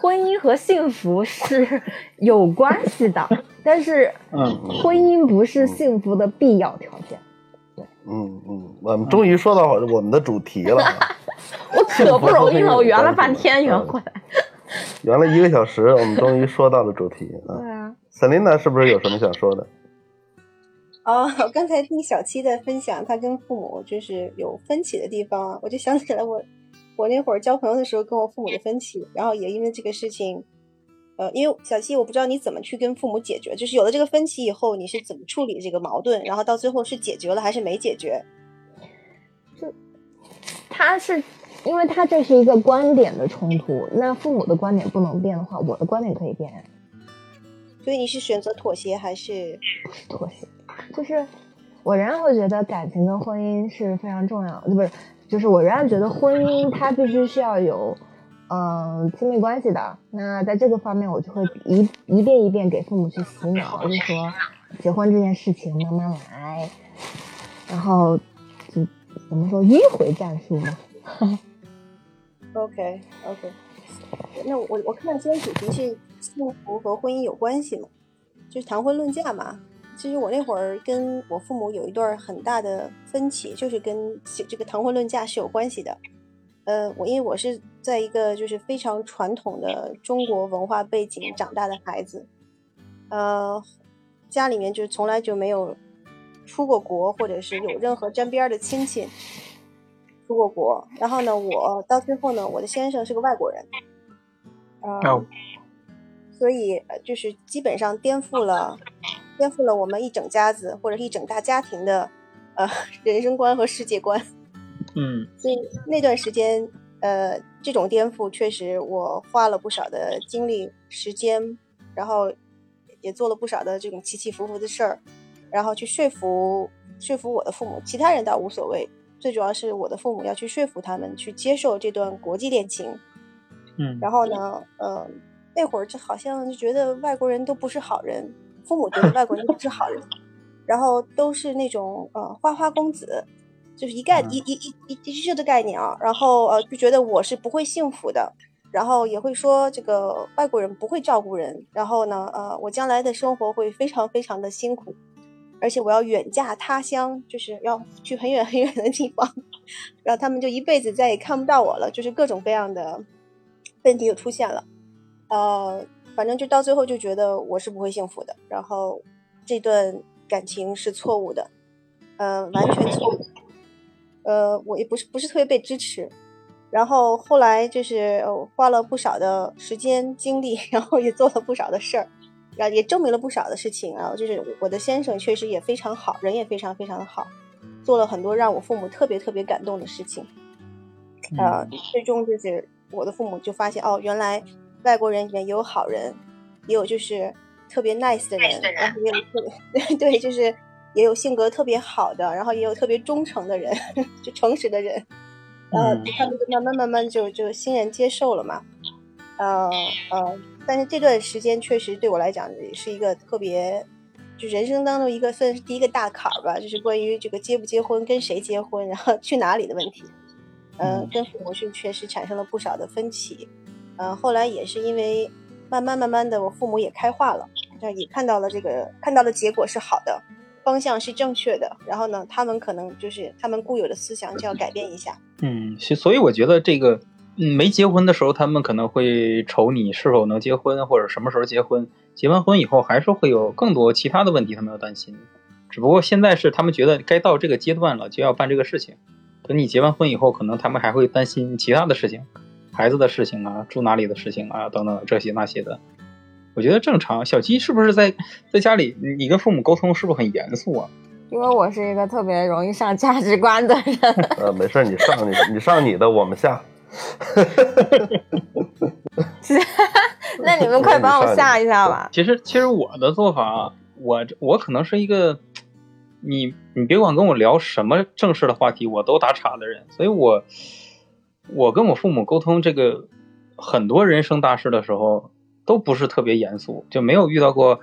婚姻和幸福是有关系的，但是婚姻不是幸福的必要条件。对，嗯嗯，我们终于说到我们的主题了。我可不容易了，我圆了半天圆回来，圆了一个小时，我们终于说到了主题。对啊，Selina 是不是有什么想说的？哦，刚才听小七的分享，他跟父母就是有分歧的地方，我就想起来我我那会儿交朋友的时候跟我父母的分歧，然后也因为这个事情，呃，因为小七我不知道你怎么去跟父母解决，就是有了这个分歧以后，你是怎么处理这个矛盾，然后到最后是解决了还是没解决？就他是因为他这是一个观点的冲突，那父母的观点不能变的话，我的观点可以变，所以你是选择妥协还是不是妥协？就是我仍然会觉得感情跟婚姻是非常重要的，不是？就是我仍然觉得婚姻它必须是要有，嗯，亲密关系的。那在这个方面，我就会一一遍一遍给父母去洗脑，就说结婚这件事情慢慢来，然后就怎么说迂回战术嘛。OK OK，那我我看到今天主题是幸福和婚姻有关系嘛，就是谈婚论嫁嘛。其实我那会儿跟我父母有一段很大的分歧，就是跟这个谈婚论嫁是有关系的。呃，我因为我是在一个就是非常传统的中国文化背景长大的孩子，呃，家里面就从来就没有出过国，或者是有任何沾边的亲戚出过国。然后呢，我到最后呢，我的先生是个外国人，呃，所以就是基本上颠覆了。颠覆了我们一整家子或者一整大家庭的呃 人生观和世界观，嗯，所以那段时间呃这种颠覆确实我花了不少的精力时间，然后也做了不少的这种起起伏伏的事儿，然后去说服说服我的父母，其他人倒无所谓，最主要是我的父母要去说服他们去接受这段国际恋情，嗯，然后呢，呃那会儿就好像就觉得外国人都不是好人。父母觉得外国人都是好人，然后都是那种呃花花公子，就是一概一一一一一致的概念啊。然后呃就觉得我是不会幸福的，然后也会说这个外国人不会照顾人，然后呢呃我将来的生活会非常非常的辛苦，而且我要远嫁他乡，就是要去很远很远的地方，然后他们就一辈子再也看不到我了，就是各种各样的问题又出现了，呃。反正就到最后就觉得我是不会幸福的，然后这段感情是错误的，呃，完全错误，呃，我也不是不是特别被支持，然后后来就是花了不少的时间精力，然后也做了不少的事儿，然后也证明了不少的事情，然后就是我的先生确实也非常好，人也非常非常的好，做了很多让我父母特别特别感动的事情，呃，最终就是我的父母就发现哦，原来。外国人里面也有好人，也有就是特别 nice 的人，然后也有特别 对，就是也有性格特别好的，然后也有特别忠诚的人，就诚实的人，呃，他们就慢慢慢慢就就欣然接受了嘛，呃呃，但是这段时间确实对我来讲也是一个特别，就人生当中一个算是第一个大坎儿吧，就是关于这个结不结婚、跟谁结婚、然后去哪里的问题，嗯，跟父母是确实产生了不少的分歧。嗯，后来也是因为慢慢慢慢的，我父母也开化了，也看到了这个看到的结果是好的，方向是正确的。然后呢，他们可能就是他们固有的思想就要改变一下。嗯，所以我觉得这个，嗯，没结婚的时候，他们可能会愁你是否能结婚，或者什么时候结婚。结完婚以后，还是会有更多其他的问题，他们要担心。只不过现在是他们觉得该到这个阶段了，就要办这个事情。等你结完婚以后，可能他们还会担心其他的事情。孩子的事情啊，住哪里的事情啊，等等这些那些的，我觉得正常。小鸡是不是在在家里，你跟父母沟通是不是很严肃啊？因为我是一个特别容易上价值观的人。呃，没事，你上你你上你的，我们下。那你们快帮我下一下吧。其实其实我的做法，我我可能是一个，你你别管跟我聊什么正式的话题，我都打岔的人，所以我。我跟我父母沟通这个很多人生大事的时候，都不是特别严肃，就没有遇到过，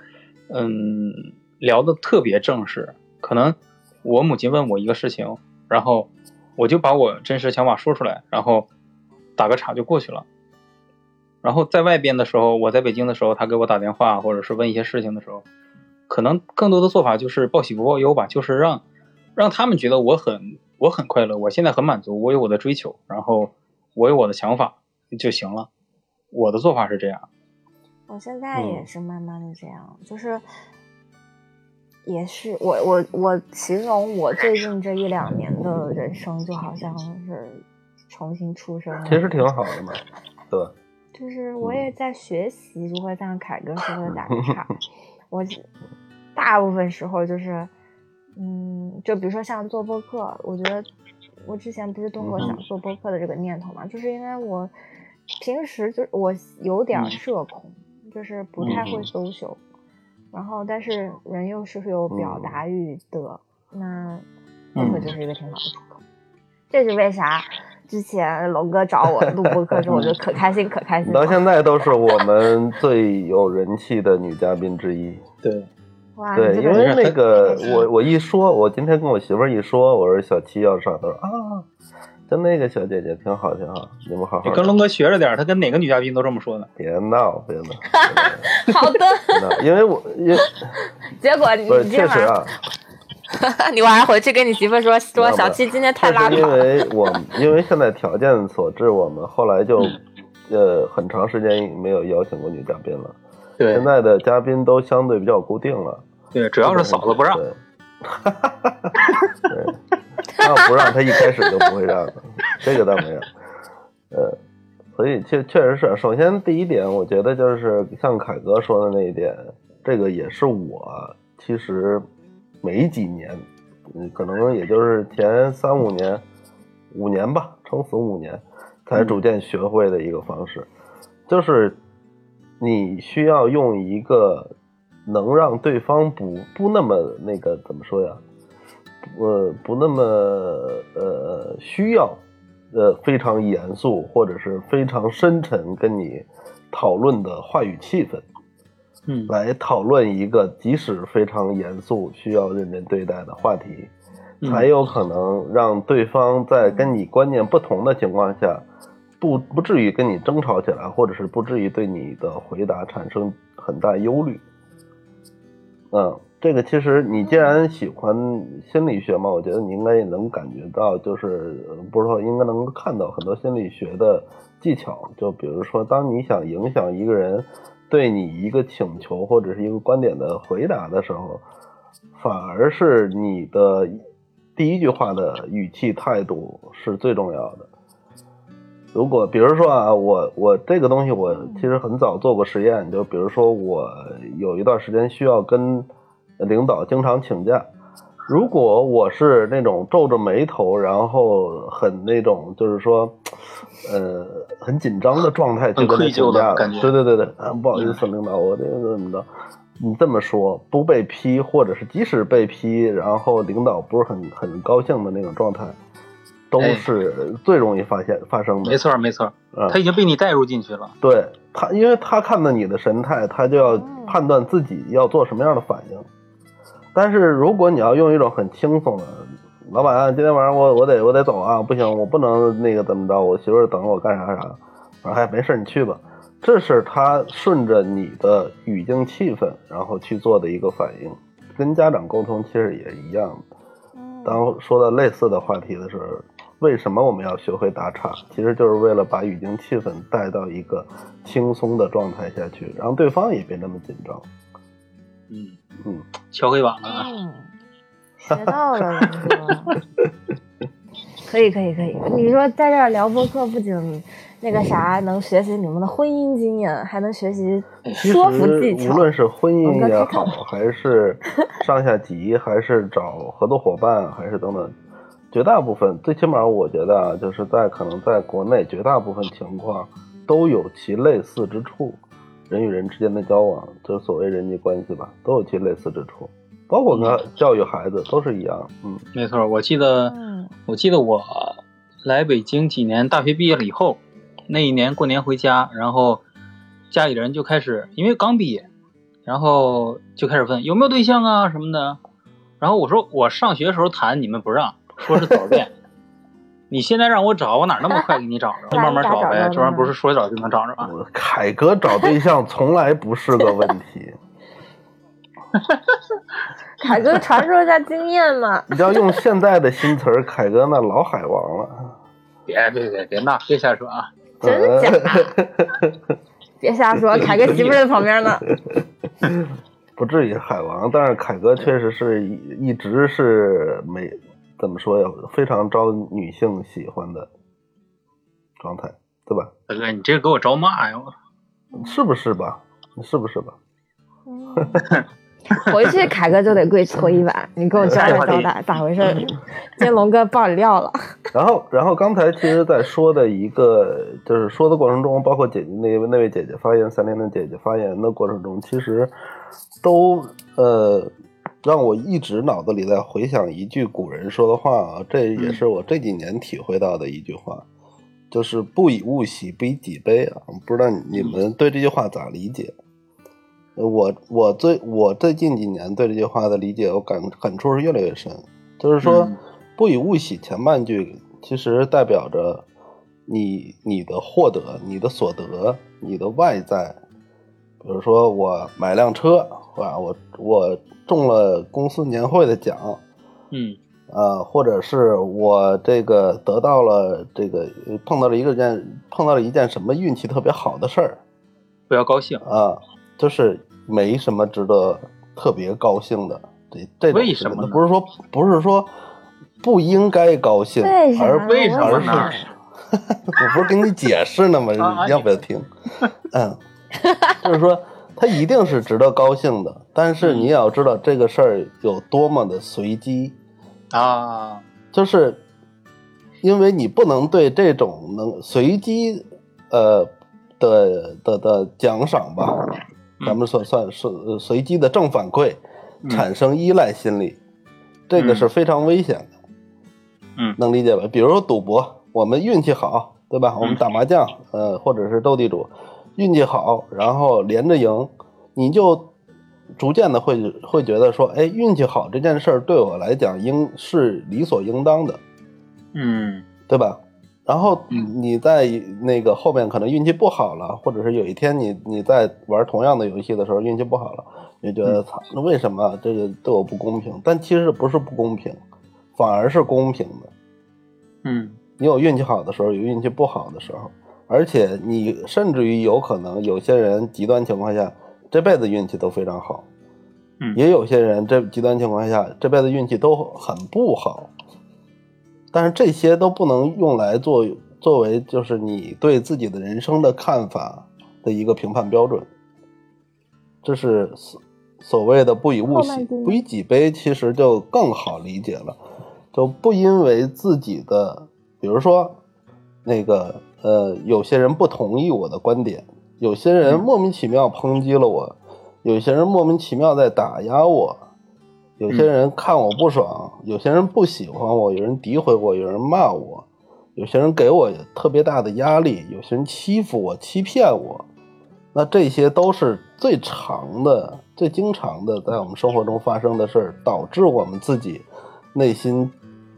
嗯，聊的特别正式。可能我母亲问我一个事情，然后我就把我真实想法说出来，然后打个岔就过去了。然后在外边的时候，我在北京的时候，他给我打电话或者是问一些事情的时候，可能更多的做法就是报喜不报忧吧，就是让让他们觉得我很我很快乐，我现在很满足，我有我的追求，然后我有我的想法就行了。我的做法是这样。我现在也是慢慢的这样，就是也是我我我形容我最近这一两年的人生，就好像是重新出生了。其实挺好的嘛，对？就是我也在学习如何像凯哥说的打个岔。我大部分时候就是，嗯，就比如说像做播客，我觉得我之前不是动过想做播客的这个念头嘛，就是因为我平时就我有点社恐，就是不太会 social，、然后但是人又是有表达欲的，那播客就是一个挺好的出口。这是为啥？之前龙哥找我录播客的时候，我就可开心可开心了。到现在都是我们最有人气的女嘉宾之一。对，哇，对，因为那个我我一说，我今天跟我媳妇儿一说，我说小七要上，她说啊，就那个小姐姐挺好挺好，你们好好你跟龙哥学着点儿，他跟哪个女嘉宾都这么说的。别闹 别闹好的。因为我因为 结果你确实啊，你晚上回去跟你媳妇说说小七今天太拉就是因。为我因为现在条件所致，我们后来就嗯呃很长时间没有邀请过女嘉宾了。对。现在的嘉宾都相对比较固定了，对，主要是嫂子不让。对，对，他要不让他一开始就不会让的，这个倒没有。呃，所以确确实是，首先第一点，我觉得就是像凯哥说的那一点，这个也是我其实没几年，嗯，可能也就是前三五年、五年吧，撑死五年，才逐渐学会的一个方式，就是你需要用一个能让对方不不那么那个怎么说呀？呃，不那么呃需要呃非常严肃或者是非常深沉跟你讨论的话语气氛，嗯来讨论一个即使非常严肃需要认真对待的话题，嗯才有可能让对方在跟你观念不同的情况下，不不至于跟你争吵起来，或者是不至于对你的回答产生很大忧虑。嗯，这个其实你既然喜欢心理学嘛，我觉得你应该也能感觉到，就是不是说应该能够看到很多心理学的技巧，就比如说，当你想影响一个人对你一个请求或者是一个观点的回答的时候，反而是你的第一句话的语气态度是最重要的。如果比如说啊，我我这个东西我其实很早做过实验，就比如说我有一段时间需要跟领导经常请假，如果我是那种皱着眉头，然后很那种就是说，呃，很紧张的状态去跟他请假对对对对，啊，不好意思，领导，我这个怎么着？你这么说不被批，或者是即使被批，然后领导不是很很高兴的那种状态，都哎是最容易发现发生的。没错儿没错儿，嗯他已经被你带入进去了。对他，因为他看到你的神态，他就要判断自己要做什么样的反应。但是如果你要用一种很轻松的，老板、啊，今天晚上我我得我得走啊，不行，我不能那个怎么着，我媳妇儿等着我干啥啥。我说哎，没事，你去吧。这是他顺着你的语境气氛，然后去做的一个反应，跟家长沟通其实也一样的。当说到类似的话题的时候，为什么我们要学会打岔？其实就是为了把语境气氛带到一个轻松的状态下去，让对方也别那么紧张。嗯嗯，敲黑板了啊。嗯，学到了。可以可以可以，你说在这儿聊播客，不仅那个啥能学习你们的婚姻经验，还能学习说服技实巧。无论是婚姻也好，还是上下级，还是找合作伙伴，还是等等，绝大部分，最起码我觉得啊，就是在可能在国内，绝大部分情况都有其类似之处。人与人之间的交往，就是所谓人际关系吧，都有其类似之处，包括跟教育孩子都是一样。嗯没错，我记得嗯我记得我来北京几年，大学毕业了以后，那一年过年回家，然后家里人就开始，因为刚毕业，然后就开始问有没有对象啊什么的。然后我说我上学的时候谈，你们不让，说是早恋。你现在让我找，我哪那么快给你找着？慢慢找呗，这玩意儿不是说找就能找着吗？凯哥找对象从来不是个问题。凯哥传授一下经验嘛。你要用现在的新词儿，凯哥那老海王了。别别别别闹，别瞎说啊！真的假的？别瞎说，凯哥媳妇在旁边呢。不至于海王，但是凯哥确实是一一直是没怎么说呀，非常招女性喜欢的状态，对吧？大哥，你这给我招骂呀！是不是吧？是不是吧？回去凯哥就得跪搓衣板，你给我交代交代咋回事？今天龙哥爆料了。然后，然后刚才其实，在说的一个就是说的过程中，包括姐姐那位那位姐姐发言，三连的姐姐发言的过程中，其实都呃让我一直脑子里在回想一句古人说的话啊，这也是我这几年体会到的一句话，就是不以物喜，不以己悲啊。不知道你们对这句话咋理解？我我最我最近几年对这句话的理解，我感感触是越来越深。就是说，不以物喜前半句其实代表着你你的获得、你的所得、你的外在，比如说我买辆车，吧？我我中了公司年会的奖，嗯，呃，或者是我这个得到了这个碰到了一个件碰到了一件什么运气特别好的事儿，不要高兴啊。就是没什么值得特别高兴的，这这为什么不是说不是说不应该高兴，而为什么呢？我不是跟你解释呢吗？要不要听？嗯，就是说他一定是值得高兴的，但是你也要知道这个事儿有多么的随机啊，就是因为你不能对这种能随机呃的的的奖赏吧。咱们算算是随机的正反馈，产生依赖心理，这个是非常危险的。嗯，能理解吧？比如说赌博，我们运气好，对吧？我们打麻将，呃，或者是斗地主，运气好，然后连着赢，你就逐渐的会会觉得说，哎，运气好这件事儿对我来讲应是理所应当的。嗯，对吧？然后你在那个后面可能运气不好了，或者是有一天你你在玩同样的游戏的时候运气不好了，你觉得操，那为什么这个对我不公平？但其实不是不公平，反而是公平的。嗯，你有运气好的时候，有运气不好的时候，而且你甚至于有可能有些人极端情况下这辈子运气都非常好，嗯，也有些人这极端情况下这辈子运气都很不好。但是这些都不能用来做作为就是你对自己的人生的看法的一个评判标准，这是所所谓的不以物喜，不以己悲，其实就更好理解了，就不因为自己的，比如说那个呃，有些人不同意我的观点，有些人莫名其妙抨击了我，有些人莫名其妙在打压我。有些人看我不爽，有些人不喜欢我，有人诋毁我，有人骂我，有些人给我特别大的压力，有些人欺负我、欺骗我，那这些都是最常的、最经常的在我们生活中发生的事儿，导致我们自己内心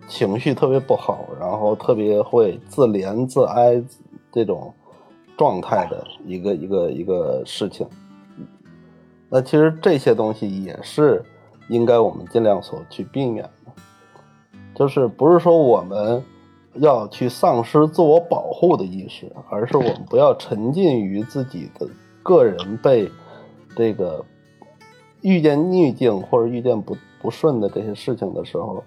情绪特别不好，然后特别会自怜自哀这种状态的一个一个一个事情。那其实这些东西也是。应该我们尽量所去避免的，就是不是说我们要去丧失自我保护的意识，而是我们不要沉浸于自己的个人被这个遇见逆境或者遇见不不顺的这些事情的时候，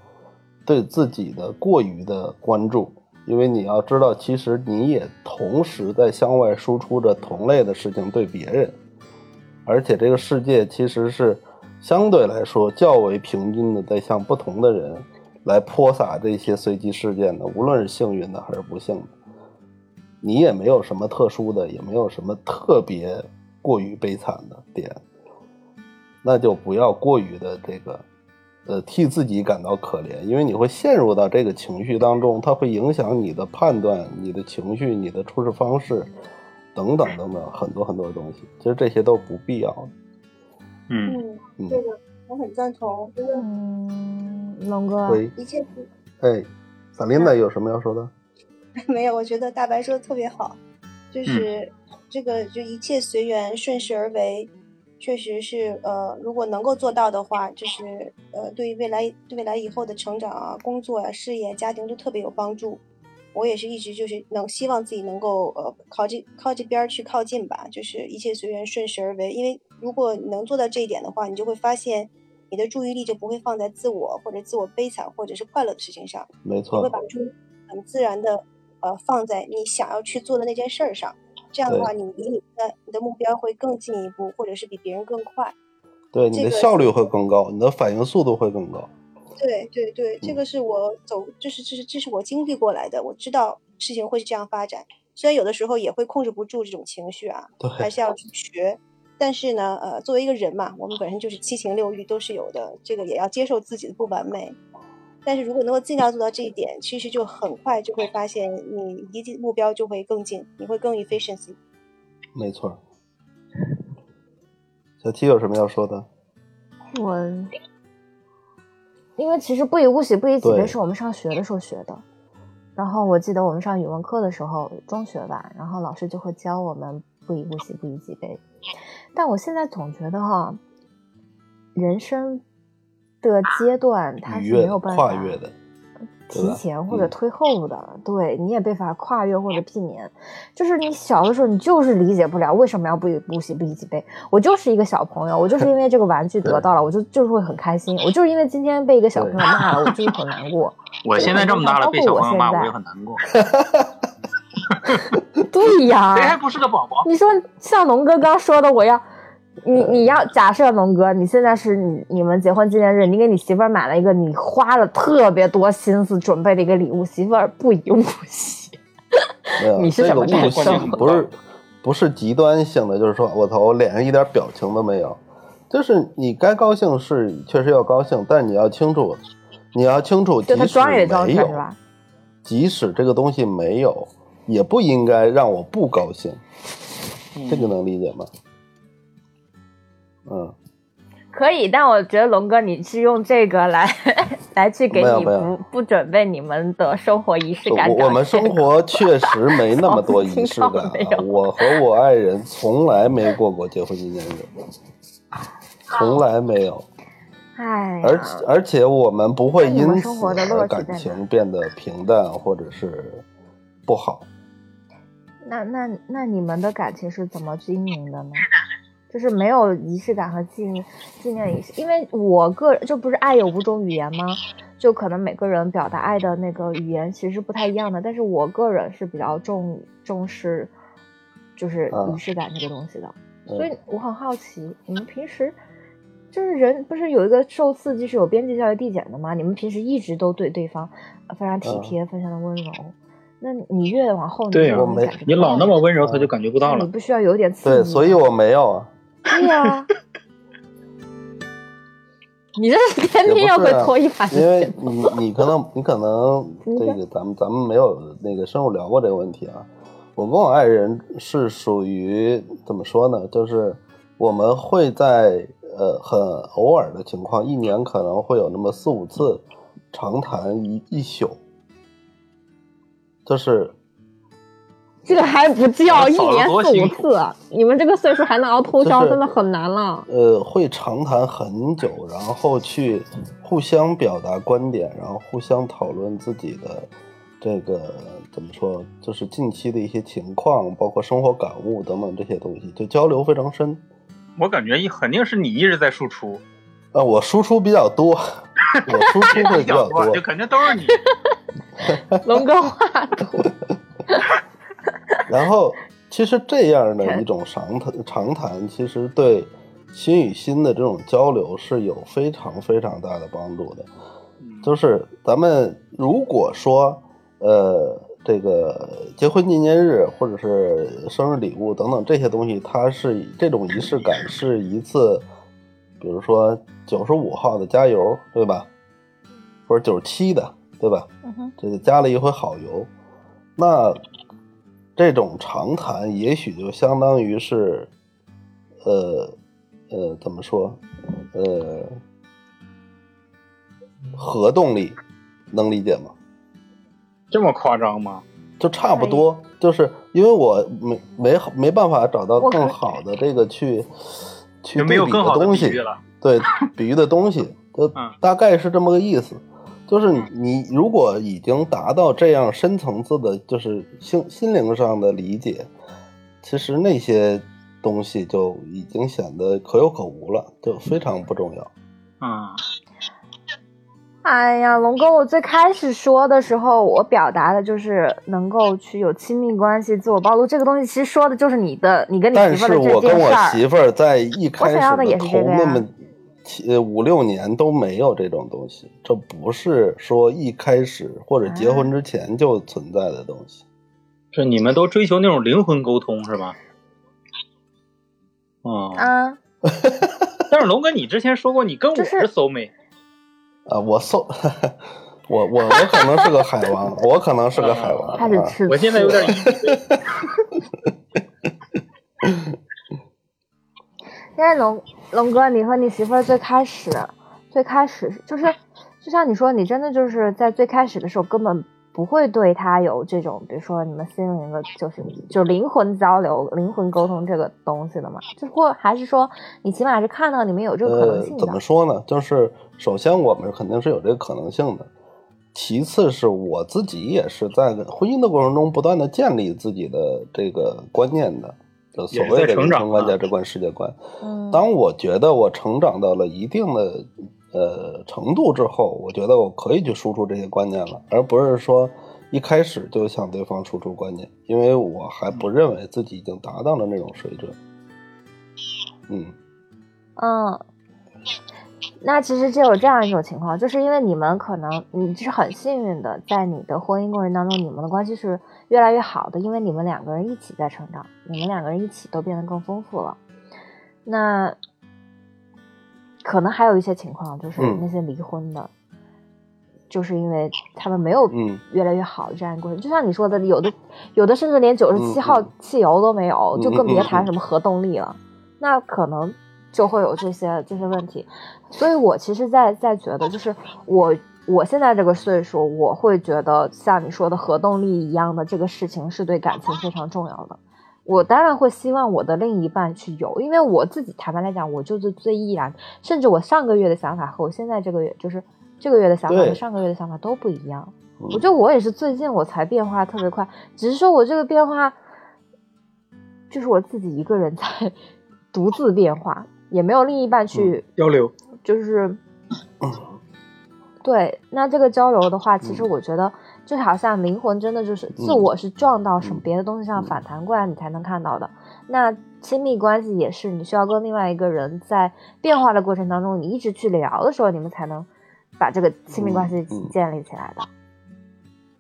对自己的过于的关注，因为你要知道，其实你也同时在向外输出着同类的事情对别人，而且这个世界其实是。相对来说较为平均的，在向不同的人来泼洒这些随机事件的，无论是幸运的还是不幸的，你也没有什么特殊的，也没有什么特别过于悲惨的点，那就不要过于的这个，呃，替自己感到可怜，因为你会陷入到这个情绪当中，它会影响你的判断、你的情绪、你的处事方式等等等等很多很多东西，其实这些都不必要的。嗯，这个我很赞同。嗯，龙哥，喂，一切，哎，萨琳娜有什么要说的？没有，我觉得大白说的特别好，嗯就是这个就一切随缘，顺势而为，确实是呃，如果能够做到的话，就是呃，对于未来对未来以后的成长啊、工作啊、事业、家庭都特别有帮助。我也是一直就是能希望自己能够呃靠这靠这边儿去靠近吧，就是一切随缘，顺势而为。因为如果你能做到这一点的话，你就会发现你的注意力就不会放在自我或者自我悲惨或者是快乐的事情上，没错你会，把注意很自然的呃放在你想要去做的那件事儿上。这样的话，你离你的你的目标会更进一步，或者是比别人更快。对你这个的效率会更高，你的反应速度会更高。对对对，这嗯个是我走，这是这是这是我经历过来的，我知道事情会是这样发展。虽然有的时候也会控制不住这种情绪啊，对，还是要去学。但是呢，呃，作为一个人嘛，我们本身就是七情六欲都是有的，这个也要接受自己的不完美。但是如果能够尽量做到这一点，其实就很快就会发现你离这目标就会更近，你会更 efficiency。没错。小 T 有什么要说的？我因为其实不以物喜，不以己悲是我们上学的时候学的。然后我记得我们上语文课的时候，中学吧，然后老师就会教我们不以物喜，不以己悲。但我现在总觉得哈，人生的阶段它是没有办法跨越的，提前或者推后的，对你也没法跨越或者避免。就是你小的时候，你就是理解不了为什么要不以物喜，不以己悲。我就是一个小朋友，我就是因为这个玩具得到了，我就就是会很开心。我就是因为今天被一个小朋友骂了，我就是很难过。我现在这么大了，被小朋友骂，我也很难过。对呀，谁还不是个宝宝？你说像龙哥刚说的，我要你你要假设龙哥，你现在是你你们结婚纪念日，你给你媳妇儿买了一个你花了特别多心思准备的一个礼物，媳妇儿不以物喜，没有 你是这个什么感受不是不是极端性的，就是说我操，我脸上一点表情都没有。就是你该高兴是确实要高兴，但你要清楚，你要清楚，即使装也装没有？即使这个东西没有，也不应该让我不高兴。这个能理解吗？嗯，可以，但我觉得龙哥你是用这个来 来去给你不不准备你们的生活仪式感我我们生活确实没那么多仪式感。我和我爱人从来没过过结婚纪念日，从来没有。哎，而而且我们不会因此而感情变得平淡或者是不好。那那那你们的感情是怎么经营的呢？就是没有仪式感和纪念纪念仪式，因为我个人就不是爱有五种语言吗？就可能每个人表达爱的那个语言其实不太一样的，但是我个人是比较重重视就是嗯仪式感这个东西的，嗯所以我很好奇，你们平时就是人不是有一个受刺激是有边际效益递减的吗？你们平时一直都对对方呃非常体嗯贴，非常的温柔，那你越往后，对我没你老那么温柔，嗯他就感觉不到了。你不需要有点刺，激对？所以我没有啊。对呀、你这是天天要会拖一把因为你你可能你可能这个咱们咱们没有那个深入聊过这个问题啊。我跟我爱人是属于怎么说呢？就是我们会在呃很偶尔的情况，一年可能会有那么四五次长谈一一宿，就是这个还不叫一年四五次，啊你们这个岁数还能熬通宵，真的很难了。呃，会长谈很久，然后去互相表达观点，然后互相讨论自己的这个怎么说，就是近期的一些情况，包括生活感悟等等这些东西，就交流非常深。我感觉一肯定是你一直在输出，呃，我输出比较多，我输出会比较 多就，肯定都是你。龙哥话多，然后，其实这样的一种长谈长谈，其实对心与心的这种交流是有非常非常大的帮助的。就是咱们如果说，呃，这个结婚纪念日或者是生日礼物等等这些东西，它是这种仪式感是一次，比如说九十五号的加油，对吧？或者九十七的，对吧？嗯哼，这个加了一回好油，那这种长谈也许就相当于是，呃呃，怎么说？呃，核动力，能理解吗？这么夸张吗？就差不多，就是因为我没没没办法找到更好的这个去去就没有对比更好的东西比喻，了。对比喻的东西，就 嗯大概是这么个意思。就是你你如果已经达到这样深层次的，就是心心灵上的理解，其实那些东西就已经显得可有可无了，就非常不重要。嗯，哎呀，龙哥，我最开始说的时候，我表达的就是能够去有亲密关系、自我暴露这个东西，其实说的就是你的，你跟你但是媳妇儿的这我跟我件事儿。媳妇儿在一开始我想要的也的是那么七呃五六年都没有这种东西，这不是说一开始或者结啊婚之前就存在的东西。是你们都追求那种灵魂沟通是吧？嗯，啊，但是龙哥，你之前说过你跟我是是 soul mate，啊，我搜，我我我可能是个海王，我可能是个海王。我现在有点疑现在龙龙哥，你和你媳妇儿最开始，最开始就是，就像你说，你真的就是在最开始的时候根本不会对他有这种，比如说你们心灵的，就是就灵魂交流、灵魂沟通这个东西的嘛？就或还是说，你起码是看到你们有这个可能性，的？怎么说呢？就是首先我们肯定是有这个可能性的，其次是我自己也是在婚姻的过程中不断的建立自己的这个观念的，就所谓的人生观、啊价值观、世界观。嗯，当我觉得我成长到了一定的呃程度之后，我觉得我可以去输出这些观念了，而不是说一开始就向对方输出观念，因为我还不认为自己已经达到了那种水准。嗯，嗯，那其实就有这样一种情况，就是因为你们可能你是很幸运的，在你的婚姻过程当中，你们的关系是越来越好的，因为你们两个人一起在成长，你们两个人一起都变得更丰富了。那可能还有一些情况，就是嗯那些离婚的，就是因为他们没有嗯越来越好的这样一个过程。就像你说的，有的有的甚至连九十七嗯号嗯汽油都没有，嗯就更别谈什么核动力了。那可能就会有这些这些问题。所以我其实在在觉得，就是我我现在这个岁数，我会觉得像你说的核动力一样的这个事情是对感情非常重要的。我当然会希望我的另一半去有，因为我自己坦白来讲，我就是最毅然，甚至我上个月的想法和我现在这个月就是这个月的想法和上个月的想法都不一样。嗯我觉得我也是最近我才变化特别快，只是说我这个变化就是我自己一个人在 独自变化，也没有另一半去交流，就是，对，那这个交流的话，其实嗯。我觉得就好像灵魂真的就是自嗯我是撞到什么嗯。别的东西上嗯。反弹过来，你才能看到的。那亲密关系也是，你需要跟另外一个人在变化的过程当中，你一直去聊的时候，你们才能把这个亲密关系建立起来的。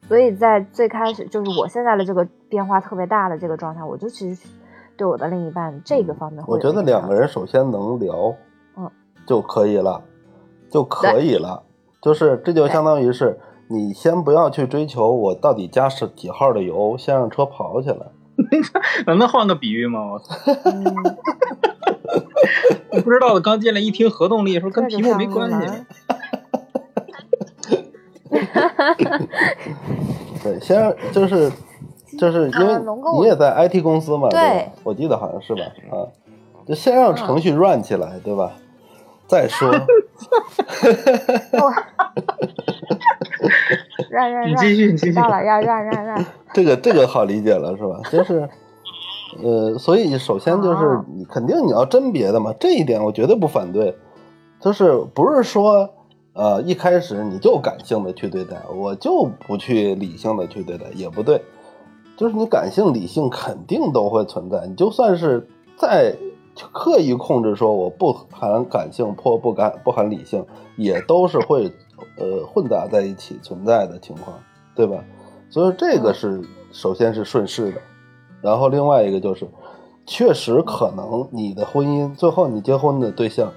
所以在最开始，就是我现在的这个变化特别大的这个状态，我就其实对我的另一半这个方面会我觉得两个人首先能聊，嗯，就可以了，就可以了。就是这就相当于是你先不要去追求我到底加是几号的油，先让车跑起来。能能换个比喻吗？我操，嗯我不知道的，刚进来一听核动力，说跟这题目没关系。对，先让就是就是因为你也在 IT 公司嘛，对吧？我记得好像是吧？啊，就先让程序 run 起来，对吧？再说，哦让让让，你继续，你继续。知道了，让让让让，这个这个好理解了是吧？就是，呃，所以首先就是哦你肯定你要甄别的嘛，这一点我绝对不反对。就是不是说呃一开始你就感性的去对待，我就不去理性的去对待，也不对。就是你感性理性肯定都会存在，你就算是再刻意控制说我不含感性或不感不含理性，也都是会呃混杂在一起存在的情况，对吧？所以这个是首先是顺势的，然后另外一个就是，确实可能你的婚姻最后你结婚的对象，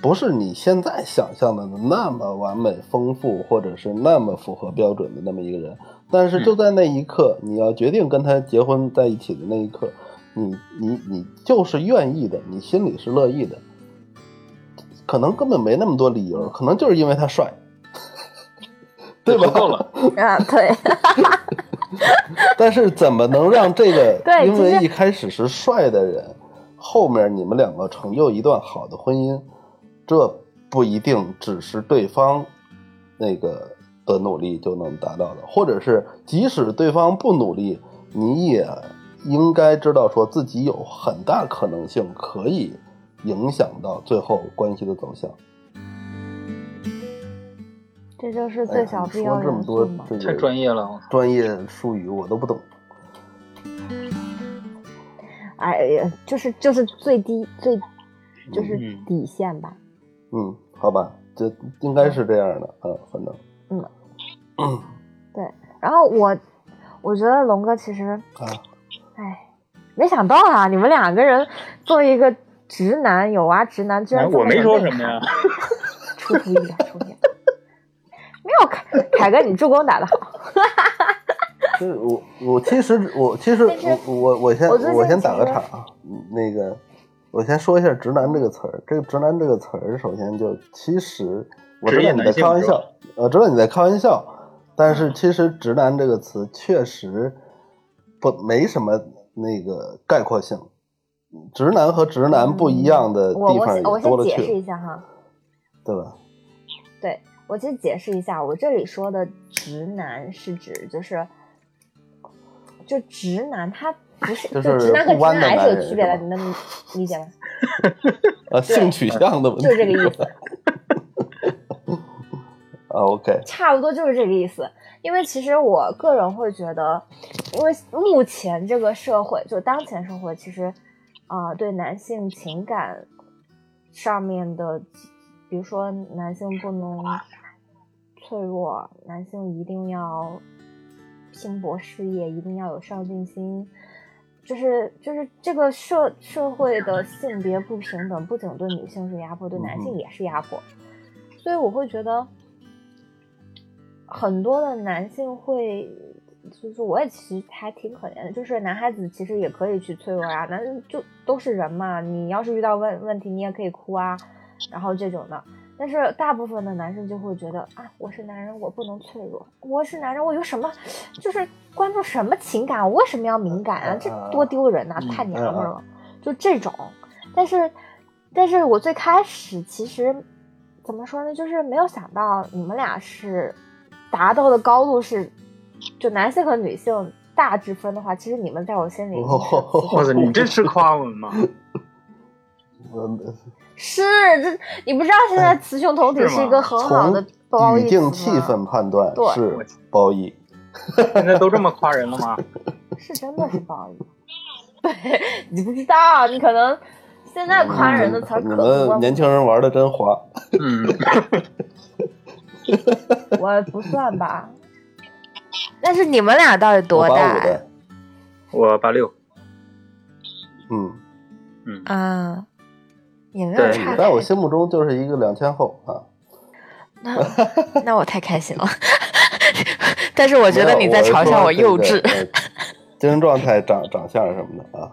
不是你现在想象的那么完美丰富，或者是那么符合标准的那么一个人，但是就在那一刻，你要决定跟他结婚在一起的那一刻，你你你就是愿意的，你心里是乐意的，可能根本没那么多理由，可能就是因为他帅，对吧？够了，啊，对，但是怎么能让这个 对因为一开始是帅的人，后面你们两个成就一段好的婚姻，这不一定只是对方那个的努力就能达到的，或者是即使对方不努力，你也应该知道说自己有很大可能性可以影响到最后关系的走向。这就是最小必要说这么。多这个太专业了。专业术语我都不懂。哎呀，就是就是最低最就是嗯底线吧。嗯，好吧，这应该是这样的啊，反正嗯，对然后我我觉得龙哥其实，啊，哎，没想到啊，你们两个人作为一个直男，有啊直男居然哎我没说什么呀，出乎意料，出乎意料。没有凯凯哥，你助攻打得好。就是我我其实我其实我我我先我我先打个岔啊，嗯那个我先说一下“直男”这个词儿。这个“直男”这个词儿，首先就其实我知道你在开玩笑，我知道你在开玩笑，但是其实“直男”这个词确实不没什么那个概括性。直男和直男不一样的地方我先解释一下哈，对吧？对我先解释一下，我这里说的直男是指就是，就直男他不是就就是直男和直男还是有区别的，你能理解吗？啊，性取向的问题，就这个意思。啊，OK，差不多就是这个意思。因为其实我个人会觉得，因为目前这个社会，就当前社会，其实啊、对男性情感上面的，比如说男性不能脆弱，男性一定要拼搏事业，一定要有上进心。就是就是这个社社会的性别不平等，不仅对女性是压迫，对男性嗯也是压迫。所以我会觉得，很多的男性会，就是我也其实还挺可怜的，就是男孩子其实也可以去脆弱啊，男人就都是人嘛，你要是遇到问问题，你也可以哭啊，然后这种的。但是大部分的男生就会觉得啊，我是男人，我不能脆弱；我是男人，我有什么，就是关注什么情感，我为什么要敏感啊？这多丢人呐、嗯太娘们儿了，就这种。但是，但是我最开始其实怎么说呢，就是没有想到你们俩是达到的高度是，就男性和女性大致分的话，其实你们在我心里你这是夸我们吗？嗯，是这，你不知道现在雌雄同体是一个很好的褒从义词吗语境气氛判断是褒义。现在都这么夸人了吗？是真的是褒义。对你不知道，你可能现在夸人的词可多了。们年轻人玩的真花。嗯，我不算吧。但是你们俩到底多我八大我八六，嗯，嗯，啊，也没有对差你在我心目中就是一个两千后啊。那那我太开心了。但是我觉得你在嘲笑我幼稚精神状态、长长相什么的啊。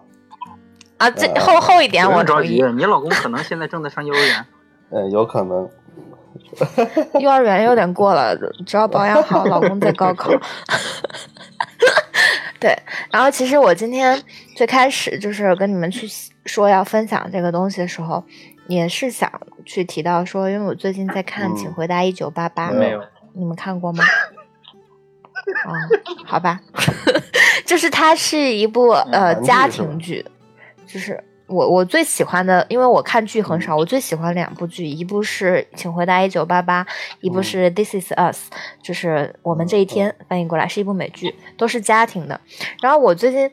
啊！这呃厚厚一点不我同意用着急，。你老公可能现在正在上幼儿园。嗯，有可能。幼儿园有点过了，只要保养好，老公在高考。对，然后其实我今天最开始就是跟你们去说要分享这个东西的时候，也是想去提到说，因为我最近在看《嗯请回答一九八八》，没有你们看过吗？哦，好吧，就是它是一部呃家庭剧，就是我我最喜欢的，因为我看剧很少，我最喜欢两部剧，一部是《请回答一九八八》，一部是《This Is Us》，就是我们这一天翻译过来是一部美剧，都是家庭的。然后我最近。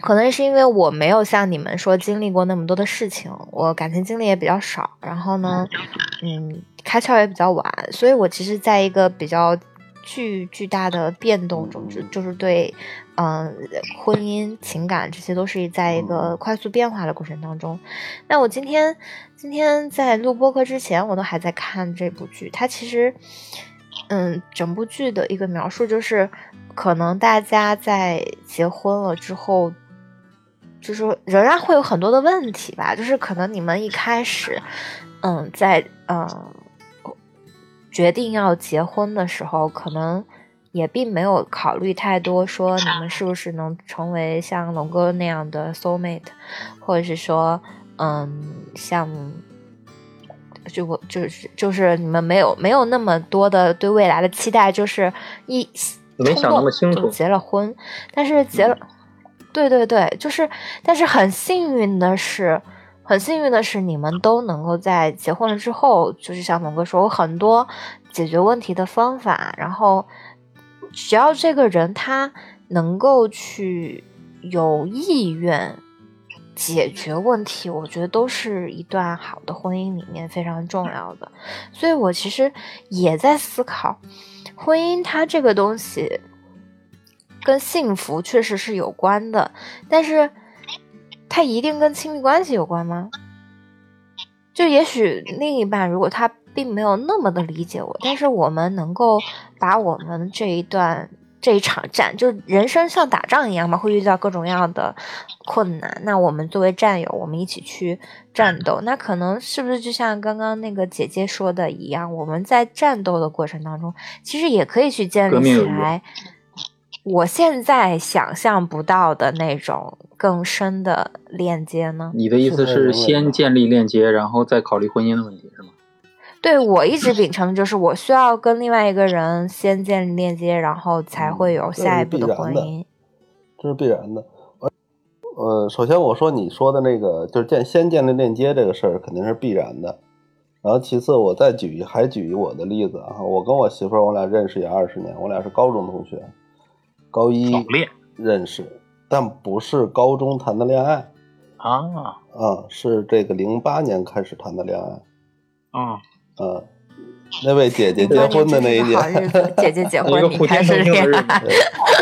可能是因为我没有像你们说经历过那么多的事情，我感情经历也比较少，然后呢，嗯，开窍也比较晚，所以我其实在一个比较巨巨大的变动中，就就是对，嗯、婚姻、情感这些都是在一个快速变化的过程当中。那我今天今天在录播客之前，我都还在看这部剧，它其实，嗯，整部剧的一个描述就是，可能大家在结婚了之后。就是仍然会有很多的问题吧，就是可能你们一开始，嗯，在嗯决定要结婚的时候，可能也并没有考虑太多，说你们是不是能成为像龙哥那样的 soul mate，或者是说，嗯，像，就我就是就是你们没有没有那么多的对未来的期待，就是一没想那么清楚就结了婚，但是结了，对对对，就是，但是很幸运的是。很幸运的是，你们都能够在结婚了之后，就是像龙哥说，有很多解决问题的方法。然后，只要这个人他能够去有意愿解决问题，我觉得都是一段好的婚姻里面非常重要的。所以我其实也在思考，婚姻它这个东西跟幸福确实是有关的，但是。他一定跟亲密关系有关吗？就也许另一半如果他并没有那么的理解我，但是我们能够把我们这一段这一场战，就人生像打仗一样嘛，会遇到各种各样的困难。那我们作为战友，我们一起去战斗，那可能是不是就像刚刚那个姐姐说的一样，我们在战斗的过程当中，其实也可以去建立起来。我现在想象不到的那种更深的链接呢？你的意思是先建立链接，然后再考虑婚姻的问题，是吗？对，我一直秉承的就是我需要跟另外一个人先建立链接，然后才会有下一步的婚姻。这是必然的。呃，首先我说你说的那个就是建先建立链接这个事儿肯定是必然的。然后其次我再举还举我的例子啊，我跟我媳妇儿我俩认识也二十年，我俩是高中同学。高一认识，但不是高中谈的恋爱啊啊，是这个零八年开始谈的恋爱啊啊，那位姐姐结婚的那一年，姐姐结婚 你开始恋爱，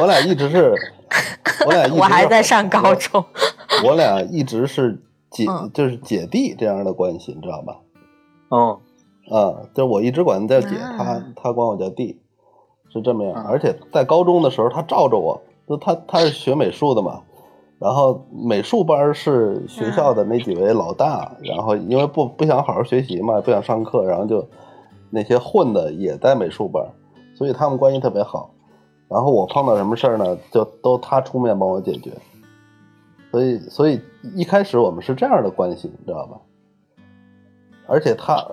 我俩一直是，我俩我还在上高中，我俩一直是姐，就是姐弟这样的关系，你知道吧？哦，啊，就我一直管她叫姐，她她管我叫弟。是这么样，而且在高中的时候，他罩着我，就他他是学美术的嘛，然后美术班是学校的那几位老大，然后因为不不想好好学习嘛，不想上课，然后就那些混的也在美术班，所以他们关系特别好。然后我碰到什么事儿呢，就都他出面帮我解决。所以所以一开始我们是这样的关系，你知道吧？而且他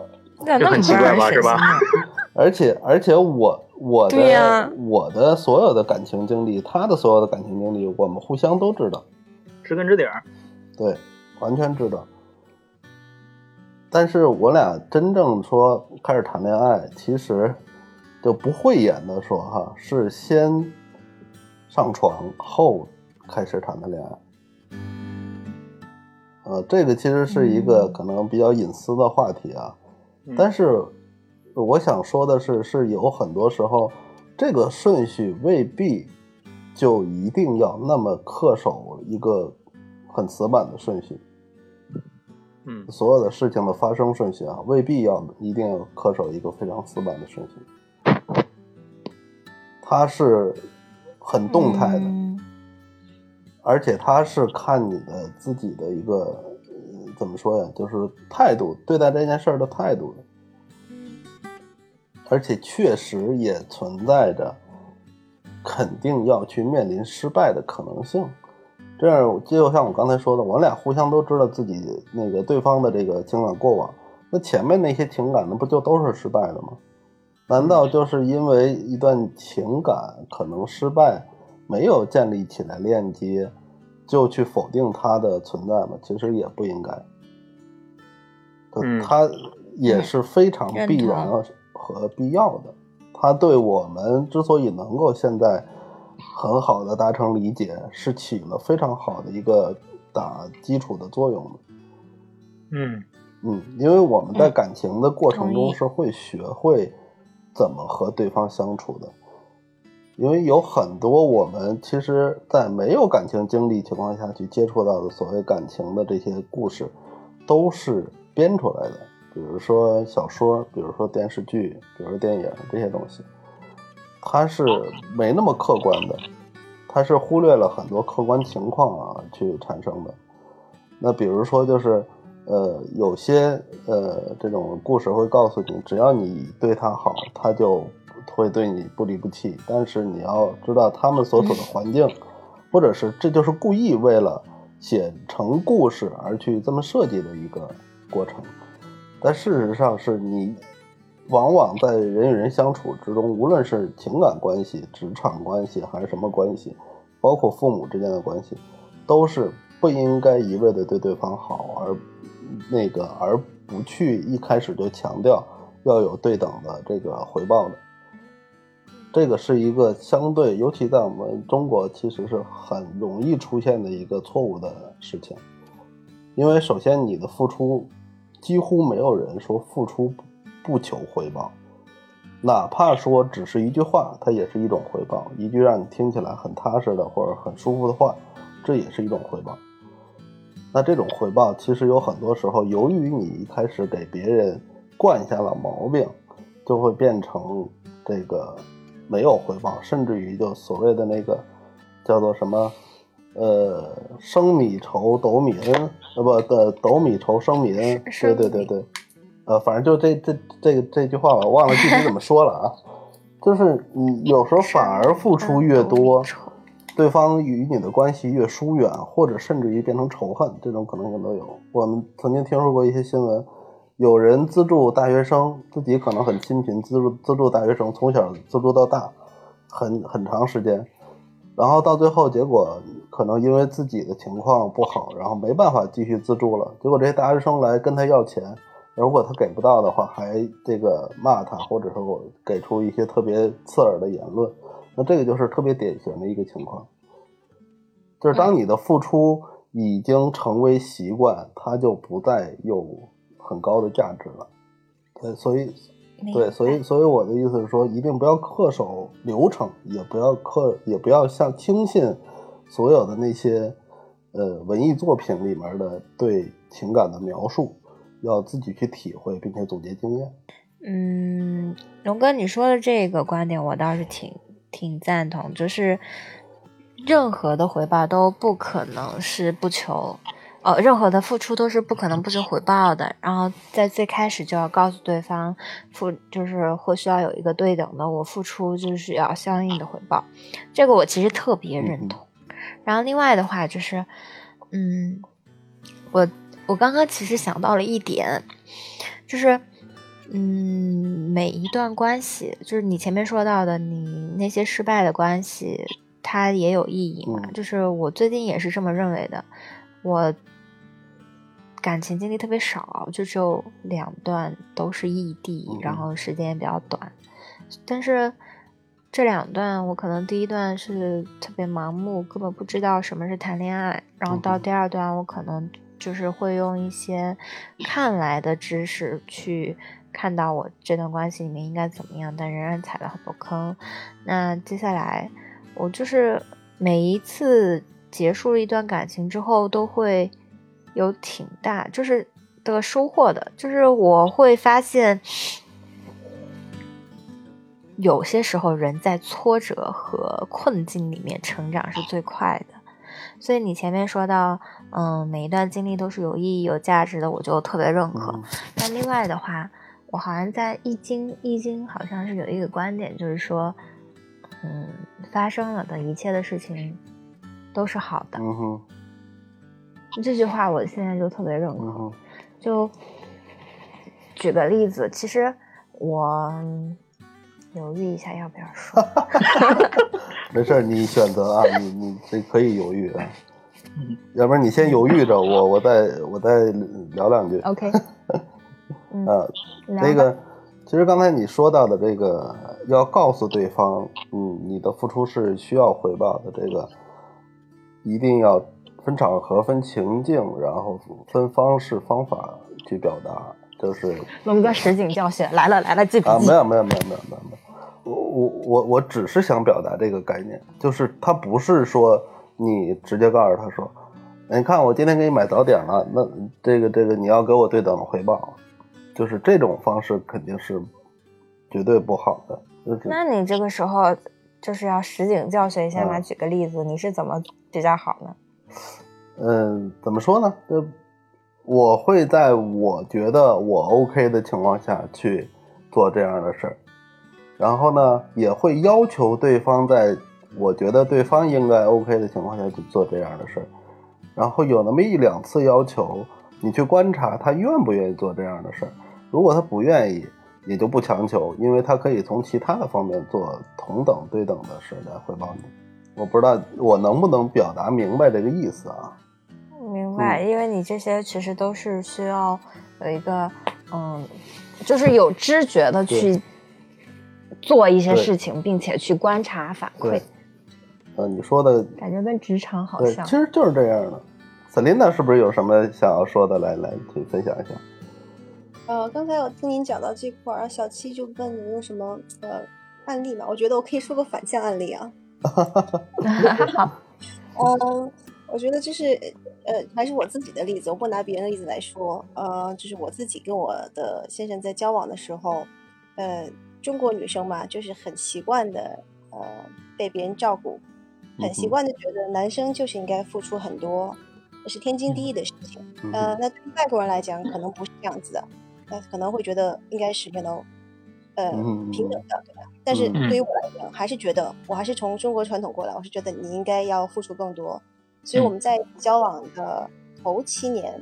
这很奇怪吧，是吧？而且而且我。我的我的所有的感情经历，他的所有的感情经历，我们互相都知道，知根知底儿，对，完全知道。但是我俩真正说开始谈恋爱，其实就不会演的说哈，是先上床后开始谈的恋爱。呃，这个其实是一个可能比较隐私的话题啊，但是。我想说的是，是有很多时候，这个顺序未必就一定要那么恪守一个很死板的顺序。嗯，所有的事情的发生顺序啊，未必要一定要恪守一个非常死板的顺序。它是很动态的，而且它是看你的自己的一个怎么说呀，就是态度对待这件事儿的态度的。而且确实也存在着肯定要去面临失败的可能性。这样就像我刚才说的，我俩互相都知道自己那个对方的这个情感过往，那前面那些情感，那不就都是失败的吗？难道就是因为一段情感可能失败，没有建立起来链接，就去否定它的存在吗？其实也不应该。它也是非常必然。和必要的，它对我们之所以能够现在很好的达成理解，是起了非常好的一个打基础的作用的。嗯嗯，因为我们在感情的过程中是会学会怎么和对方相处的，因为有很多我们其实，在没有感情经历情况下去接触到的所谓感情的这些故事，都是编出来的。比如说小说，比如说电视剧，比如说电影这些东西，它是没那么客观的，它是忽略了很多客观情况啊去产生的。那比如说就是，呃，有些呃这种故事会告诉你，只要你对他好，他就会对你不离不弃，但是你要知道他们所处的环境，或者是这就是故意为了写成故事而去这么设计的一个过程。但事实上是你往往在人与人相处之中，无论是情感关系、职场关系还是什么关系，包括父母之间的关系，都是不应该一味的对对方好，而那个而不去一开始就强调要有对等的这个回报的。这个是一个相对，尤其在我们中国，其实是很容易出现的一个错误的事情。因为首先你的付出，几乎没有人说付出求回报，哪怕说只是一句话，它也是一种回报。一句让你听起来很踏实的或者很舒服的话，这也是一种回报。那这种回报其实有很多时候，由于你一开始给别人惯下了毛病，就会变成这个没有回报，甚至于就所谓的那个叫做什么呃生米仇斗米恩，呃不的斗米仇生米恩，对对对对，呃反正就这这这个这句话我忘了具体怎么说了啊，就是你有时候反而付出越多，对方与你的关系越疏远，或者甚至于变成仇恨，这种可能性都有。我们曾经听说过一些新闻，有人资助大学生，自己可能很清贫，资助资助大学生，从小资助到大，很很长时间，然后到最后结果可能因为自己的情况不好，然后没办法继续资助了，结果这些大学生来跟他要钱，如果他给不到的话，还这个骂他，或者说我给出一些特别刺耳的言论。那这个就是特别典型的一个情况，就是当你的付出已经成为习惯，它就不再有很高的价值了。对，所以对，所以所以我的意思是说，一定不要恪守流程，也不要恪，也不要像轻信所有的那些呃文艺作品里面的对情感的描述，要自己去体会，并且总结经验。嗯，龙哥，你说的这个观点我倒是挺挺赞同，就是任何的回报都不可能是不求，呃，任何的付出都是不可能不求回报的。然后在最开始就要告诉对方，付就是或需要有一个对等的，我付出就是要相应的回报。这个我其实特别认同。然后另外的话就是，嗯，我我刚刚其实想到了一点，就是。嗯，每一段关系，就是你前面说到的，你那些失败的关系，它也有意义嘛？嗯就是我最近也是这么认为的。我感情经历特别少，就只有两段都是异地，嗯然后时间也比较短。但是这两段，我可能第一段是特别盲目，根本不知道什么是谈恋爱，然后到嗯第二段，我可能就是会用一些看来的知识去看到我这段关系里面应该怎么样，但仍然踩了很多坑。那接下来，我就是每一次结束了一段感情之后，都会有挺大就是的收获的，就是我会发现。有些时候，人在挫折和困境里面成长是最快的。所以你前面说到，嗯，每一段经历都是有意义、有价值的，我就特别认可。嗯那另外的话，我好像在《易经》，《易经》好像是有一个观点，就是说，嗯，发生了的一切的事情都是好的。嗯哼，这句话我现在就特别认可。嗯，就举个例子，其实我犹豫一下要不要说。没事儿，你选择啊，你你这可以犹豫啊，嗯要不然你先犹豫着，我我再我再聊两句。OK，嗯，呃，那个，其实刚才你说到的这个，要告诉对方，嗯，你的付出是需要回报的，这个一定要分场合、分情境，然后分方式方法去表达，就是龙哥实景教学来了来了，记笔啊，记没。有没有没有没有没有没有，我我我我只是想表达这个概念，就是他不是说你直接告诉他说，哎你看我今天给你买早点了，那这个这个你要给我对等的回报，就是这种方式肯定是绝对不好的，就是那你这个时候就是要实景教学一下嘛？嗯举个例子，你是怎么比较好呢？嗯，怎么说呢？就我会在我觉得我 OK 的情况下去做这样的事儿，然后呢，也会要求对方在我觉得对方应该 OK 的情况下去做这样的事儿，然后有那么一两次要求你去观察他愿不愿意做这样的事儿，如果他不愿意，也就不强求，因为他可以从其他的方面做同等对等的事来回报你。我不知道我能不能表达明白这个意思啊？明白，因为你这些其实都是需要有一个嗯，就是有知觉的去做一些事情，并且去观察反馈，呃，你说的感觉跟职场好，像其。实就是这样的。Selina 是不是有什么想要说的？来来，去分享一下。呃，刚才我听您讲到这块儿，小七就问你有什么呃案例嘛？我觉得我可以说个反向案例啊。好，嗯，我觉得就是呃，还是我自己的例子，我不拿别人的例子来说。呃，就是我自己跟我的先生在交往的时候，呃，中国女生嘛，就是很习惯的呃被别人照顾，很习惯的觉得男生就是应该付出很多，这是天经地义的事情。嗯呃，那对于外国人来讲，可能不是这样子的，那可能会觉得应该是 you know，呃，嗯平等的，对吧？但是嗯对于我来讲，还是觉得我还是从中国传统过来，我是觉得你应该要付出更多。所以我们在交往的头七年，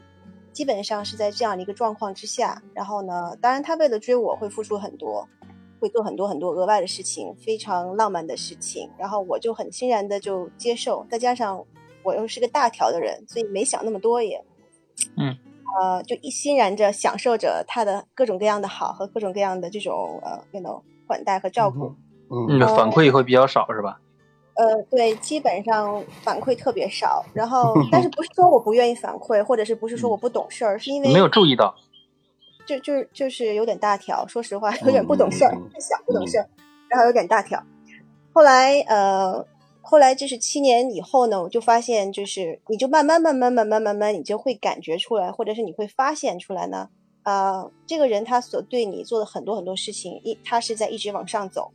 基本上是在这样的一个状况之下。然后呢，当然他为了追我会付出很多，会做很多很多额外的事情，非常浪漫的事情。然后我就很欣然的就接受，再加上我又是个大条的人，所以没想那么多也。嗯，呃，就一欣然着享受着他的各种各样的好和各种各样的这种呃，you know 款待和照顾。嗯嗯，反馈会比较少是吧？呃，对，基本上反馈特别少。然后，但是不是说我不愿意反馈，或者是不是说我不懂事儿，是因为没有注意到。就就就是有点大条，说实话有点不懂事儿嗯嗯，是小不懂事儿，然后有点大条。后来呃，后来就是七年以后呢，我就发现就是你就慢慢慢慢慢慢慢慢，你就会感觉出来，或者是你会发现出来呢，呃，这个人他所对你做的很多很多事情，一他是在一直往上走，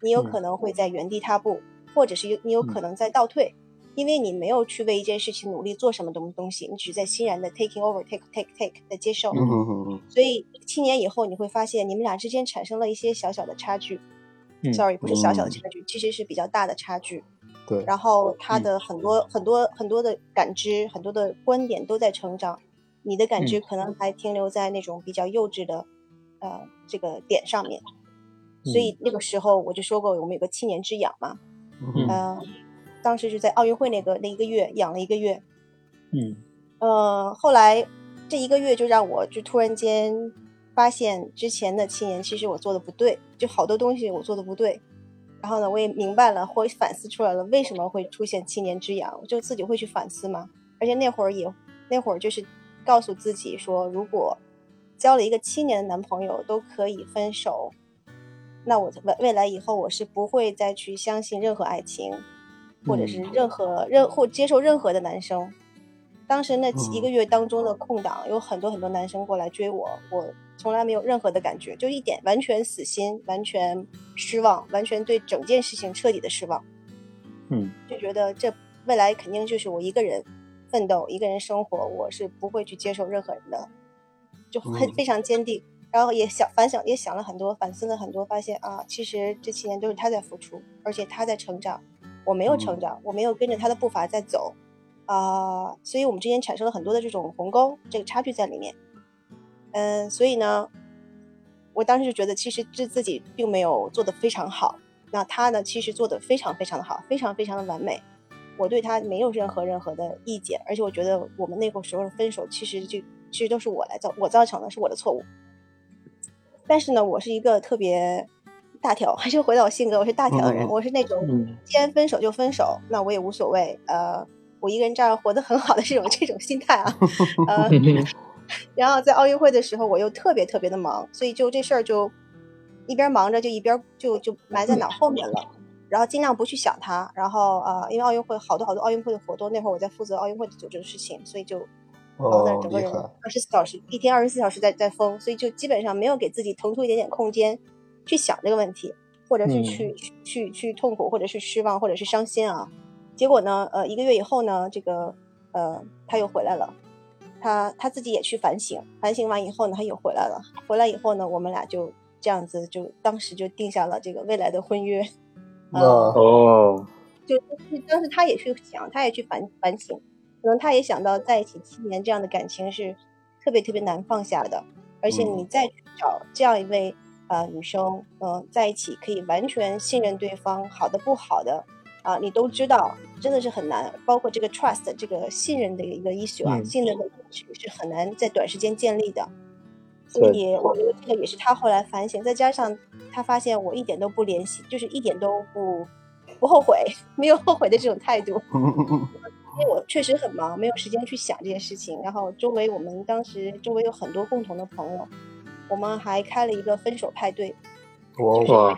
你有可能会在原地踏步，或者是有你有可能在倒退。因为你没有去为一件事情努力做什么东东西，你只是在欣然的 taking over take take take 的接受，嗯。哼哼哼，所以七年以后，你会发现你们俩之间产生了一些小小的差距。嗯。Sorry，不是小小的嗯。差距，其实是比较大的差距。对，然后他的很多、很多很多的感知，很多的观点都在成长，你的感知可能还停留在那种比较幼稚的呃这个点上面。所以那个时候我就说过，我们有个七年之痒嘛，嗯当时是在奥运会那个那一个月养了一个月，嗯呃，后来这一个月就让我就突然间发现之前的七年其实我做的不对，就好多东西我做的不对。然后呢，我也明白了或反思出来了为什么会出现七年之痒，我就自己会去反思嘛。而且那会儿也那会儿就是告诉自己说，如果交了一个七年的男朋友都可以分手，那我未未来以后我是不会再去相信任何爱情，或者是任何任或接受任何的男生。当时那一个月当中的空档，有很多很多男生过来追我，我从来没有任何的感觉，就一点完全死心，完全失望，完全对整件事情彻底的失望，嗯。就觉得这未来肯定就是我一个人奋斗，一个人生活，我是不会去接受任何人的，就很嗯。非常坚定。然后也想反想，也想了很多，反思了很多，发现啊，其实这七年都是他在付出，而且他在成长，我没有成长，我没有跟着他的步伐在走，啊、所以我们之间产生了很多的这种鸿沟，这个差距在里面。嗯，所以呢，我当时就觉得，其实这自己并没有做得非常好，那他呢，其实做得非常非常的好，非常非常的完美。我对他没有任何任何的意见，而且我觉得我们那个时候的分手，其实就其实都是我来造，我造成的，是我的错误。但是呢，我是一个特别大条，还是回到我性格，我是大条的人，我是那种嗯既然分手就分手，那我也无所谓，呃，我一个人这样活得很好的这种这种心态啊，呃，然后在奥运会的时候，我又特别特别的忙，所以就这事儿就一边忙着就一边就就埋在脑后面了，然后尽量不去想它。然后呃，因为奥运会好多好多奥运会的活动，那会儿我在负责奥运会的组织的事情，所以就忙的哦，整个人二十四小时一天二十四小时在在疯，所以就基本上没有给自己腾出一点点空间去想这个问题，或者是嗯去、去去去痛苦，或者是失望，或者是伤心啊。结果呢，呃，一个月以后呢，这个呃他又回来了。他他自己也去反省，反省完以后呢，他又回来了。回来以后呢，我们俩就这样子就当时就定下了这个未来的婚约。那哦，就是当时他也去想，他也去反反省，可能他也想到在一起七年这样的感情是特别特别难放下的，而且你再去找这样一位呃女生，呃在一起可以完全信任对方，好的不好的啊、你都知道，真的是很难。包括这个 trust 这个信任的一个 issue 啊，嗯信任的是是很难在短时间建立的。所以我觉得这个也是他后来反省，再加上他发现我一点都不联系，就是一点都不不后悔，没有后悔的这种态度。因为我确实很忙，没有时间去想这些事情。然后周围我们当时周围有很多共同的朋友，我们还开了一个分手派对，我哇，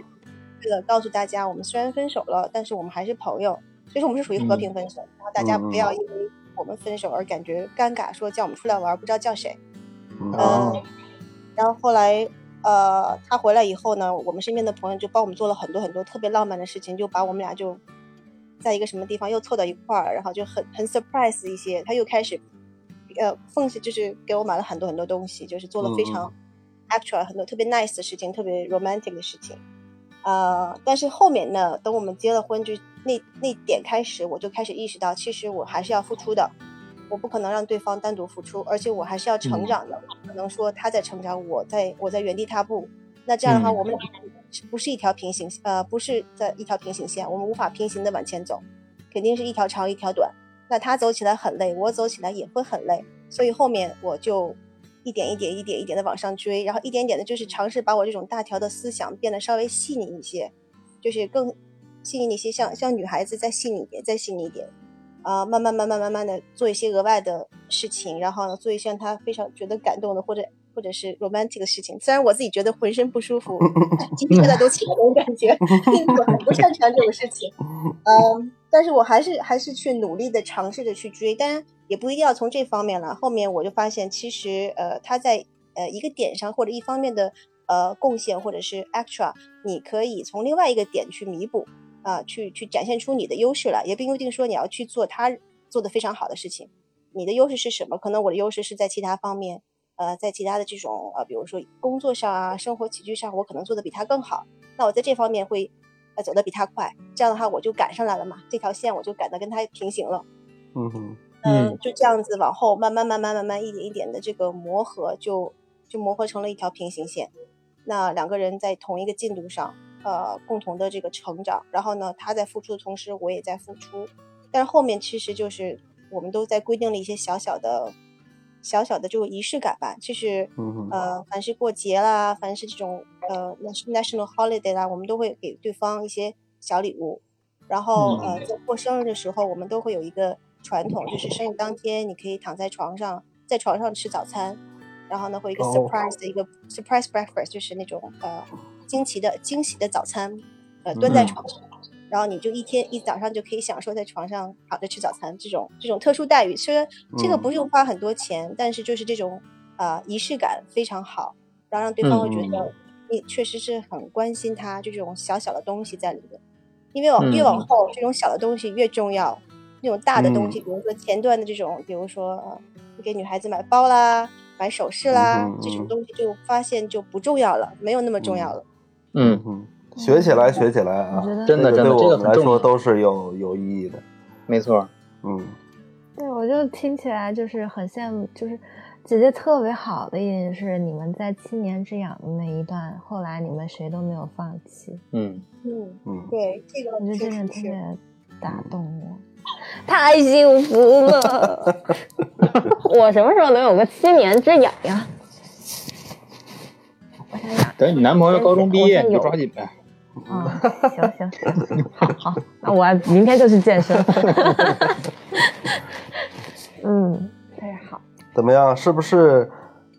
为了告诉大家，我们虽然分手了，但是我们还是朋友，所以说我们是属于和平分手。然后大家不要因为我们分手而感觉尴尬，说叫我们出来玩，不知道叫谁。嗯嗯，然后后来，呃，他回来以后呢，我们身边的朋友就帮我们做了很多很多特别浪漫的事情，就把我们俩就在一个什么地方又凑到一块儿，然后就很很 surprise 一些，他又开始，呃，奉献就是给我买了很多很多东西，就是做了非常 actual 很多特别 nice 的事情，特别 romantic 的事情。呃，但是后面呢，等我们结了婚，就那那点开始，我就开始意识到，其实我还是要付出的，我不可能让对方单独付出，而且我还是要成长的，不可能说他在成长，我在我在原地踏步。那这样的话，嗯我们俩是不是一条平行呃，不是在一条平行线，我们无法平行的往前走，肯定是一条长一条短。那他走起来很累，我走起来也会很累，所以后面我就一点一点、一点一点的往上追，然后一点点的，就是尝试把我这种大条的思想变得稍微细腻一些，就是更细腻一些，像像女孩子再细腻一点，再细腻一点，啊、慢慢慢慢慢慢的做一些额外的事情，然后呢，做一些让他非常觉得感动的或者或者是 romantic 的事情。虽然我自己觉得浑身不舒服，鸡皮疙瘩都起来那种感觉，我很不擅长这种事情。嗯，但是我还是还是去努力的尝试着去追，当然也不一定要从这方面了。后面我就发现，其实呃他在呃一个点上或者一方面的呃贡献或者是 extra，你可以从另外一个点去弥补啊、去去展现出你的优势来，也并不一定说你要去做他做的非常好的事情。你的优势是什么？可能我的优势是在其他方面，呃，在其他的这种呃，比如说工作上啊、生活起居上，我可能做的比他更好。那我在这方面会呃走得比他快，这样的话我就赶上来了嘛，这条线我就赶得跟他平行了。嗯哼，嗯就这样子往后慢慢慢慢慢慢一点一点的这个磨合就，就磨合成了一条平行线。那两个人在同一个进度上，呃，共同的这个成长，然后呢，他在付出的同时，我也在付出。但是后面其实就是我们都在规定了一些小小的、小小的这个仪式感吧，就是嗯，呃，凡是过节啦，凡是这种呃 national holiday 啦，我们都会给对方一些小礼物。然后呃，在过生日的时候，我们都会有一个传统，就是生日当天你可以躺在床上，在床上吃早餐，然后呢会一个哦。surprise 的一个 surprise breakfast，就是那种呃惊奇的惊喜的早餐，呃蹲在嗯床上，然后你就一天一早上就可以享受在床上躺着吃早餐这种这种特殊待遇。虽然这个嗯。不用花很多钱，但是就是这种啊、仪式感非常好，然后让对方会觉嗯得你确实是很关心他，就这种小小的东西在里面。因为往越嗯。往后，这种小的东西越重要，那种大的东嗯西，比如说前段的这种，比如说呃，给女孩子买包啦、买首饰啦，嗯这种嗯东西就发现就不重要了，没有那么重要了。嗯，嗯，学起来，学起来啊！真的真的这个对我们来说都是有有意义的。没错，嗯，对，我就听起来就是很羡慕，就是姐姐特别好的一点是你们在七年之痒的那一段，后来你们谁都没有放弃，嗯，嗯，嗯，对，这个我觉得真的特。别打动我，太幸福了！我什么时候能有个七年之痒呀？我想想，等你男朋友高中毕业你就抓紧呗。啊，行行行，好好，那我明天就去健身。嗯，特别好。怎么样？是不是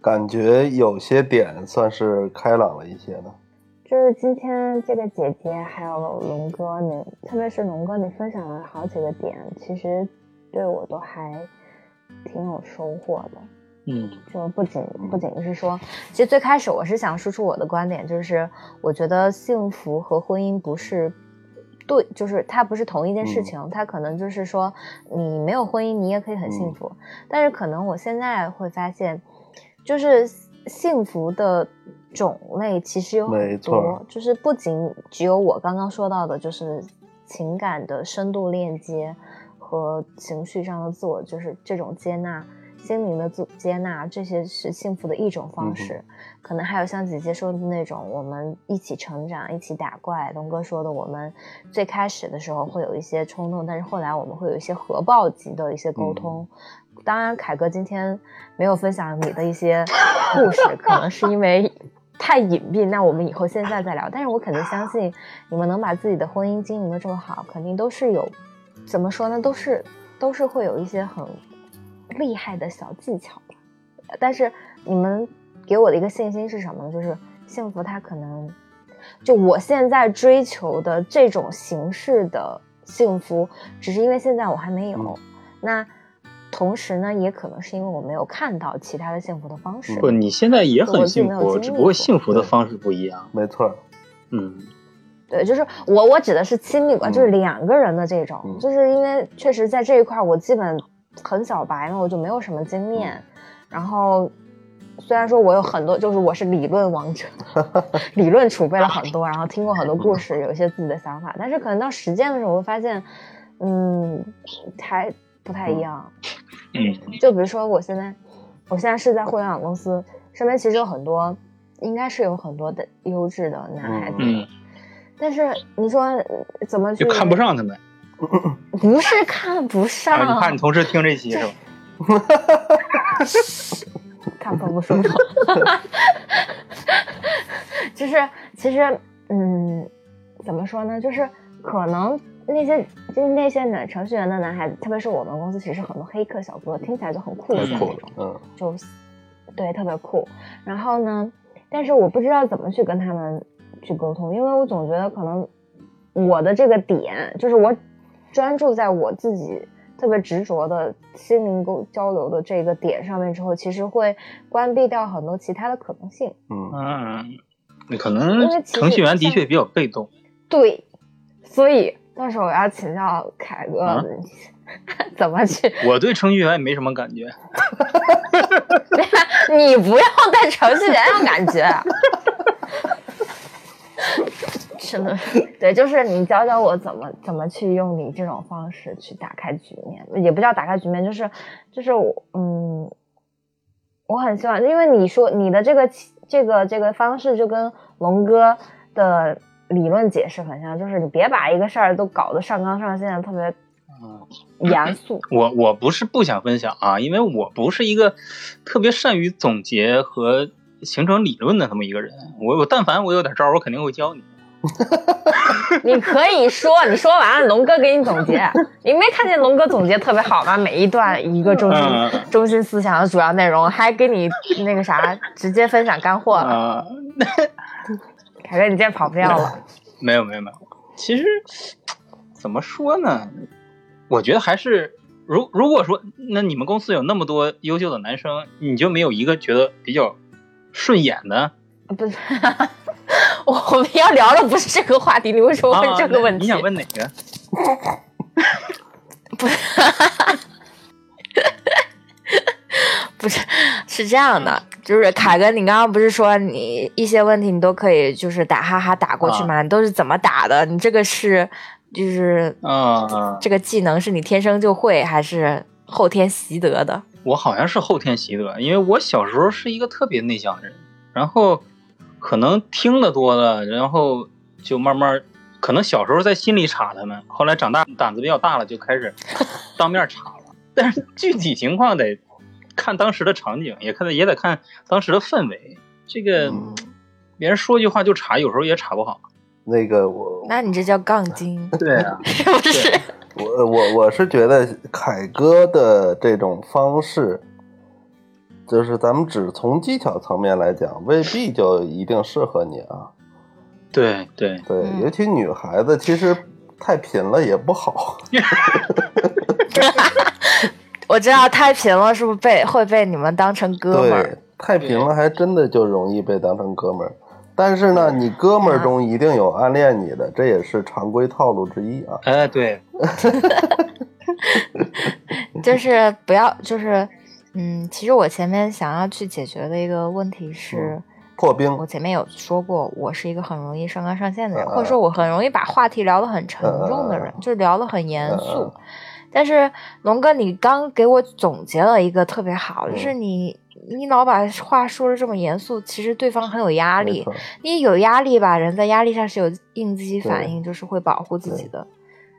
感觉有些点算是开朗了一些呢？就是今天这个姐姐还有龙哥，你特别是龙哥，你分享了好几个点，其实对我都还挺有收获的。嗯。就不仅不仅是说，其实最开始我是想输出我的观点，就是我觉得幸福和婚姻不是对，就是它不是同一件事情，它可能就是说你没有婚姻，你也可以很幸福，但是可能我现在会发现，就是幸福的种类其实有很多，就是不仅只有我刚刚说到的，就是情感的深度链接和情绪上的自我，就是这种接纳。心灵的自接纳，这些是幸福的一种方式。可能还有像姐姐说的那种，我们一起成长，一起打怪。龙哥说的，我们最开始的时候会有一些冲动，但是后来我们会有一些核爆级的一些沟通。当然，凯哥今天没有分享你的一些故事，可能是因为太隐蔽。那我们以后现在再聊。但是我肯定相信，你们能把自己的婚姻经营的这么好，肯定都是有，怎么说呢？都是都是会有一些很厉害的小技巧吧。但是你们给我的一个信心是什么呢？就是幸福，它可能就我现在追求的这种形式的幸福，只是因为现在我还没有。嗯那同时呢，也可能是因为我没有看到其他的幸福的方式。不，你现在也很幸福，只不过过幸福的方式不一样。没错，嗯，对，就是我我指的是亲密关，嗯就是两个人的这种，嗯就是因为确实在这一块我基本很小白嘛，我就没有什么经验。嗯然后虽然说我有很多，就是我是理论王者，理论储备了很多，然后听过很多故事，有一些自己的想法，但是可能到实践的时候，我会发现，嗯，还不太一样。嗯，就比如说我现在，我现在是在互联网公司，身边其实有很多，应该是有很多的优质的男孩子。嗯但是你说呃怎么去就看不？上他们不是看不上，啊！你怕你同事听这期是吧？看风不说错。就是其实，嗯，怎么说呢？就是可能那些就是那些男程序员的男孩子，特别是我们公司，其实很多黑客小哥，听起来就很酷的那种，，嗯就对特别酷。然后呢，但是我不知道怎么去跟他们去沟通，因为我总觉得可能我的这个点，就是我专注在我自己特别执着的心灵沟交流的这个点上面之后，其实会关闭掉很多其他的可能性。嗯，可能程序员的确比较被动。对，所以到时候我要请教凯哥、啊 怎么去。我对程序员也没什么感觉。你不要对程序员有感觉。真的是，对，就是你教教我怎么怎么去用你这种方式去打开局面，也不叫打开局面，就是就是我嗯，我很希望，因为你说你的这个这个这个方式就跟龙哥的理论解释很像，就是你别把一个事儿都搞得上纲上线，特别嗯，严肃。我我不是不想分享啊，因为我不是一个特别善于总结和形成理论的这么一个人。我我但凡我有点招儿，我肯定会教你。你可以说，你说完了，龙哥给你总结。你没看见龙哥总结特别好吗？每一段一个中心、嗯中心思想的主要内容，还给你那个啥，直接分享干货了。啊、凯哥，你今天跑不掉了。没有没有没有，其实怎么说呢？我觉得还是，如如果说，那你们公司有那么多优秀的男生，你就没有一个觉得比较顺眼的不是，我 我们要聊的不是这个话题，你为什么问啊？这个问题？那你想问哪个？不是，是是这样的，就是凯哥，你刚刚不是说你一些问题你都可以就是打哈哈打过去吗？你都是怎么打的？你这个是就是啊、啊这个技能是你天生就会，还是后天习得的？我好像是后天习得，因为我小时候是一个特别内向的人，然后可能听得多了，然后就慢慢，可能小时候在心里插他们，后来长大胆子比较大了，就开始 当面插了。但是具体情况得看当时的场景，也看也得看当时的氛围。这个嗯别人说句话就查，有时候也查不好。那个我那你这叫杠精，对啊，是不是？我我我是觉得凯哥的这种方式，就是咱们只从技巧层面来讲，未必就一定适合你啊。对对，对，嗯尤其女孩子，其实太贫了也不好。我知道太平了，是不是被会被你们当成哥们儿？，太平了还真的就容易被当成哥们儿。但是呢，你哥们儿中一定有暗恋你的，这也是常规套路之一啊。哎对，就是不要，就是嗯，其实我前面想要去解决的一个问题是，破冰我前面有说过，我是一个很容易上纲上线的人，嗯或者说我很容易把话题聊得很沉重的人，嗯就是聊得很严肃。嗯但是龙哥，你刚给我总结了一个特别好，就是嗯你你老把话说的这么严肃，其实对方很有压力。你有压力吧，人在压力上是有应激反应，就是会保护自己的，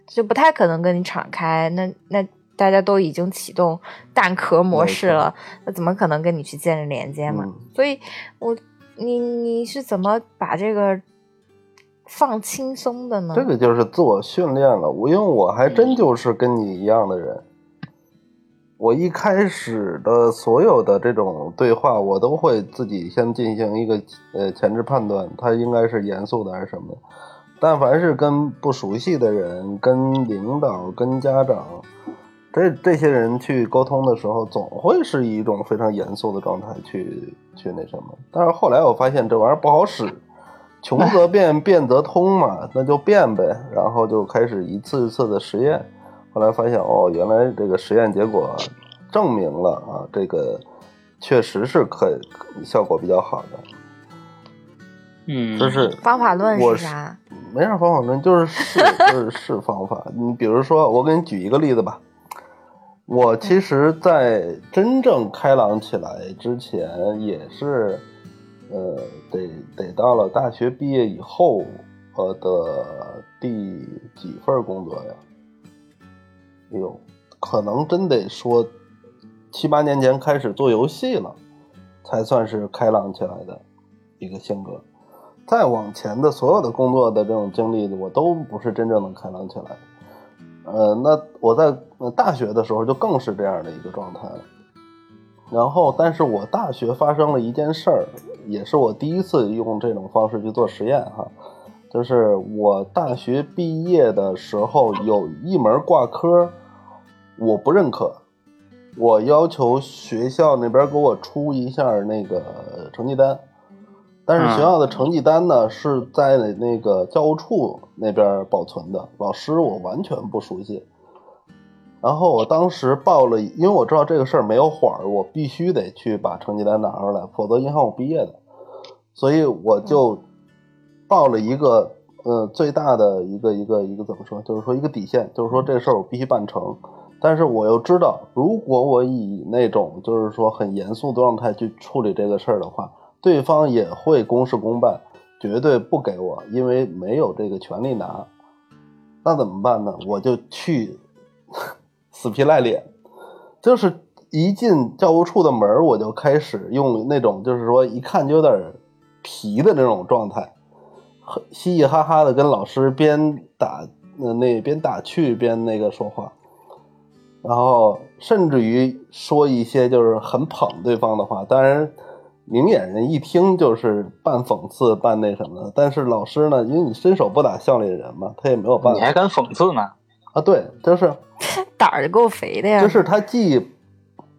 就不太可能跟你敞开。那那大家都已经启动蛋壳模式了，那怎么可能跟你去建立连接嘛？嗯所以我你你是怎么把这个放轻松的呢？这个就是自我训练了。我因为我还真就是跟你一样的人，我一开始的所有的这种对话，我都会自己先进行一个呃前置判断，它应该是严肃的还是什么的。但凡是跟不熟悉的人、跟领导、跟家长，这这些人去沟通的时候，总会是以一种非常严肃的状态去去那什么。但是后来我发现这玩意儿不好使，穷则变，变则通嘛，那就变呗。然后就开始一次一次的实验，后来发现哦，原来这个实验结果证明了啊，这个确实是可效果比较好的。嗯，就是方法论我是啥？没啥方法论，就是试，就是试方法。你比如说，我给你举一个例子吧。我其实，在真正开朗起来之前，也是，呃，得得到了大学毕业以后，呃的第几份工作呀？哎呦，可能真得说七八年前开始做游戏了，才算是开朗起来的一个性格。再往前的所有的工作的这种经历，我都不是真正的开朗起来。呃，那我在大学的时候就更是这样的一个状态了。然后，但是我大学发生了一件事儿，也是我第一次用这种方式去做实验哈，就是我大学毕业的时候有一门挂科，我不认可，我要求学校那边给我出一下那个成绩单。但是学校的成绩单呢，是在那个教务处那边保存的，老师我完全不熟悉。然后我当时报了，因为我知道这个事儿没有缓儿，我必须得去把成绩单拿出来，否则银行我毕业的。所以我就报了一个，呃，最大的一个一个一个怎么说，就是说一个底线，就是说这事儿我必须办成。但是我又知道，如果我以那种就是说很严肃的状态去处理这个事儿的话，对方也会公事公办，绝对不给我，因为没有这个权利拿。那怎么办呢？我就去死皮赖脸，就是一进教务处的门我就开始用那种就是说一看就有点皮的那种状态，嘻嘻哈哈的跟老师边打那那边打趣边那个说话，然后甚至于说一些就是很捧对方的话，当然。明眼人一听就是半讽刺半那什么的，但是老师呢，因为你伸手不打笑脸人嘛，他也没有办法。你还敢讽刺呢？啊，对，就是 胆儿够肥的呀！就是他既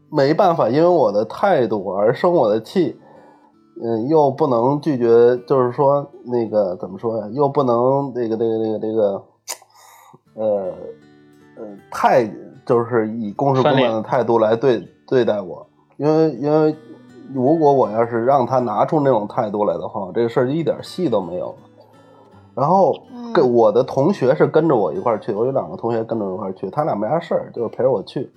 没办法因为我的态度而生我的气，嗯，又不能拒绝，就是说那个怎么说呀，又不能那个那个那个那个，呃呃，太就是以公事公办的态度来对对待我，因为因为。如果我要是让他拿出那种态度来的话，这个事儿就一点戏都没有了。然后跟我的同学是跟着我一块儿去，我有两个同学跟着我一块儿去，他俩没啥事儿，就是陪着我去。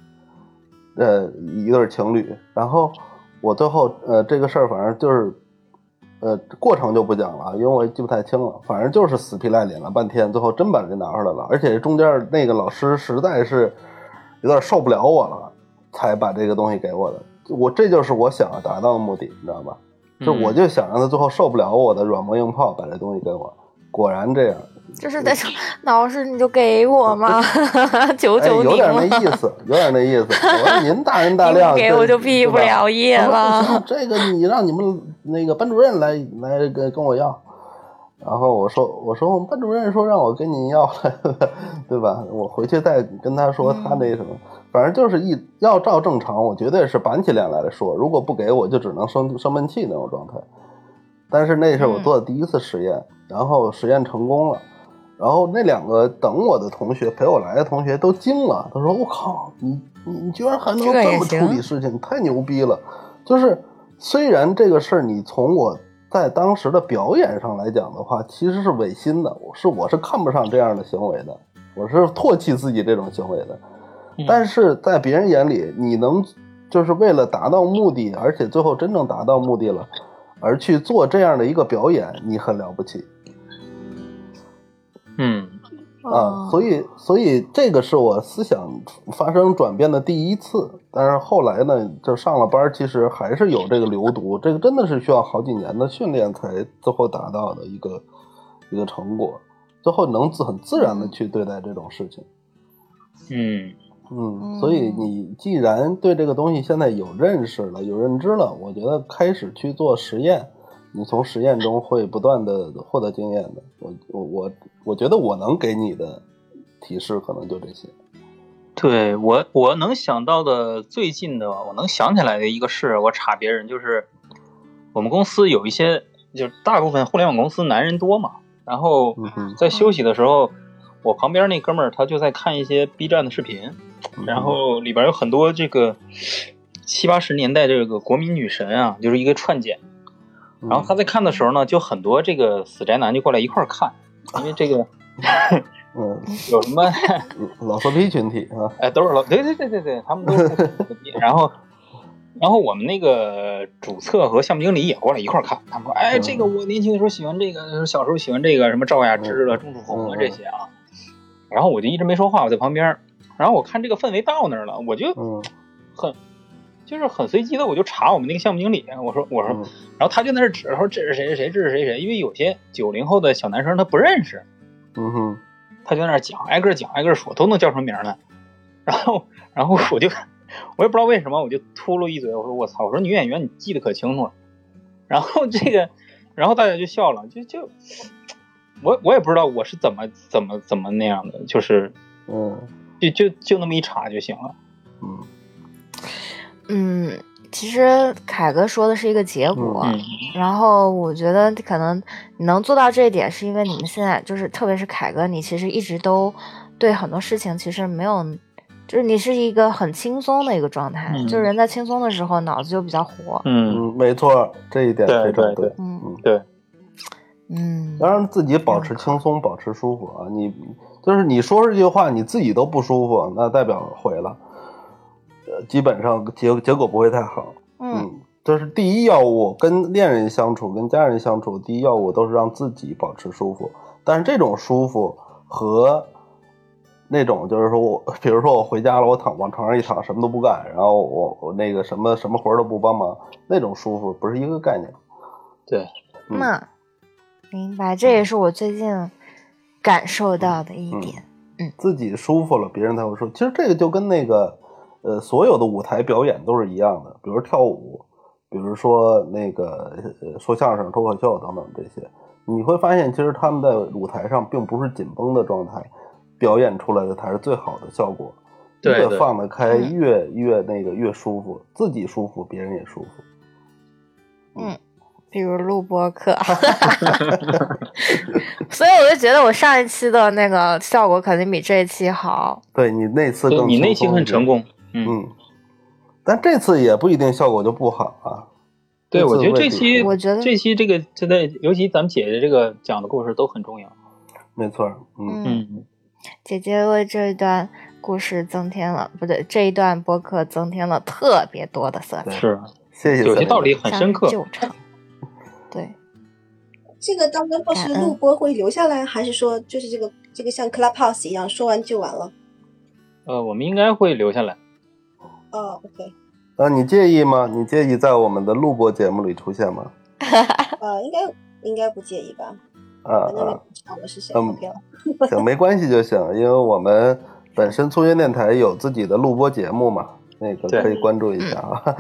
呃，一对情侣。然后我最后呃这个事儿反正就是呃过程就不讲了，因为我也记不太清了。反正就是死皮赖脸了半天，最后真把这拿出来了。而且中间那个老师实在是有点受不了我了，才把这个东西给我的。我这就是我想要达到的目的，你知道吧？就我就想让他最后受不了我的软磨硬泡，把这东西给我。果然这样，就是在说，老师你就给我嘛，求求你、哎、有点那意思，有点那意思。我说您大人大 量，给我就毕不了业了。这个你让你们那个班主任来来跟跟我要。然后我说我说我们班主任说让我跟您要来，对吧？我回去再跟他说他那什么。嗯反正就是一要照正常，我绝对是板起脸来说，如果不给我就只能生生闷气那种状态。但是那是我做的第一次实验，然后实验成功了，然后那两个等我的同学陪我来的同学都惊了，他说：“我靠，你你你居然还能这么处理事情，太牛逼了！”就是虽然这个事儿你从我在当时的表演上来讲的话，其实是违心的，是我是看不上这样的行为的，我是唾弃自己这种行为的。嗯但是在别人眼里，你能就是为了达到目的，而且最后真正达到目的了，而去做这样的一个表演，你很了不起嗯啊！所以，所以这个是我思想发生转变的第一次。但是后来呢，就上了班，其实还是有这个流毒，这个真的是需要好几年的训练才最后达到的一个一个成果，最后能自很自然的去对待这种事情。嗯嗯，所以你既然对这个东西现在有认识了、有认知了，我觉得开始去做实验，你从实验中会不断的获得经验的。我我我我觉得我能给你的提示可能就这些。对我我能想到的最近的，我能想起来的一个事，我查别人就是，我们公司有一些，就是大部分互联网公司男人多嘛，然后在休息的时候，我旁边那哥们儿他就在看一些 B 站的视频，然后里边有很多这个七八十年代这个国民女神啊，就是一个串剪。然后他在看的时候呢，就很多这个死宅男就过来一块儿看，因为这个 嗯，有什么老色批群体啊，哎，都是老对对对对对，他们都是 然后，然后我们那个主策和项目经理也过来一块儿看，他们说，哎，这个我年轻的时候喜欢这个，小时候喜欢这个，什么赵雅芝了、钟楚红了这些啊。然后我就一直没说话，我在旁边。然后我看这个氛围到那儿了，我就嗯。很就是很随机的，我就查我们那个项目经理，我说我说，嗯然后他就在那指，他说这是谁谁谁，这是谁谁，因为有些九零后的小男生他不认识，嗯哼，他就在那讲，挨个讲，挨个说，都能叫出名来。然后，然后我就，我也不知道为什么，我就秃噜一嘴，我说我操，我说女演员你记得可清楚了。然后这个，然后大家就笑了，就就，我我也不知道我是怎么怎么怎么那样的，就是嗯就就就那么一查就行了。嗯嗯，其实凯哥说的是一个结果，嗯然后我觉得可能你能做到这一点，是因为你们现在就是，特别是凯哥，你其实一直都对很多事情其实没有，就是你是一个很轻松的一个状态，嗯就是人在轻松的时候脑子就比较活。嗯，嗯，没错，这一点非常对对嗯嗯。对，嗯，当然，自己保持轻松，保持舒服啊！你就是你说这句话，你自己都不舒服，那代表毁了。呃，基本上结结果不会太好。嗯就是第一要务，跟恋人相处、跟家人相处，第一要务都是让自己保持舒服。但是这种舒服和那种就是说我，比如说我回家了，我躺往床上一躺，什么都不干，然后我我那个什么什么活儿都不帮忙，那种舒服不是一个概念。对，嗯那明白，这也是我最近感受到的一点。嗯自己舒服了，别人才会舒服。其实这个就跟那个，呃，所有的舞台表演都是一样的，比如跳舞，比如说那个呃说相声、脱口秀等等这些，你会发现，其实他们在舞台上并不是紧绷的状态，表演出来的才是最好的效果。越对越放得开，嗯越越那个越舒服，自己舒服，别人也舒服。嗯，比如录播课，所以我就觉得我上一期的那个效果肯定比这一期好。对你那次对更你那期很成功。嗯，嗯，但这次也不一定效果就不好啊。对，我觉得这期我觉得这期这个现在，尤其咱们姐姐这个讲的故事都很重要。没错，嗯嗯，姐姐为这一段故事增添了，不对，这一段播客增添了特别多的色彩，是谢谢。有些道理很深刻。旧场。对，这个到时候是录播会留下来，还是说就是这个这个像 Clubhouse 一样说完就完了？呃，我们应该会留下来。哦，OK，啊，你介意吗？你介意在我们的录播节目里出现吗？呃，应该应该不介意吧？啊啊，我是谁、嗯。行，没关系就行，因为我们本身粗心电台有自己的录播节目嘛，那个可以关注一下啊。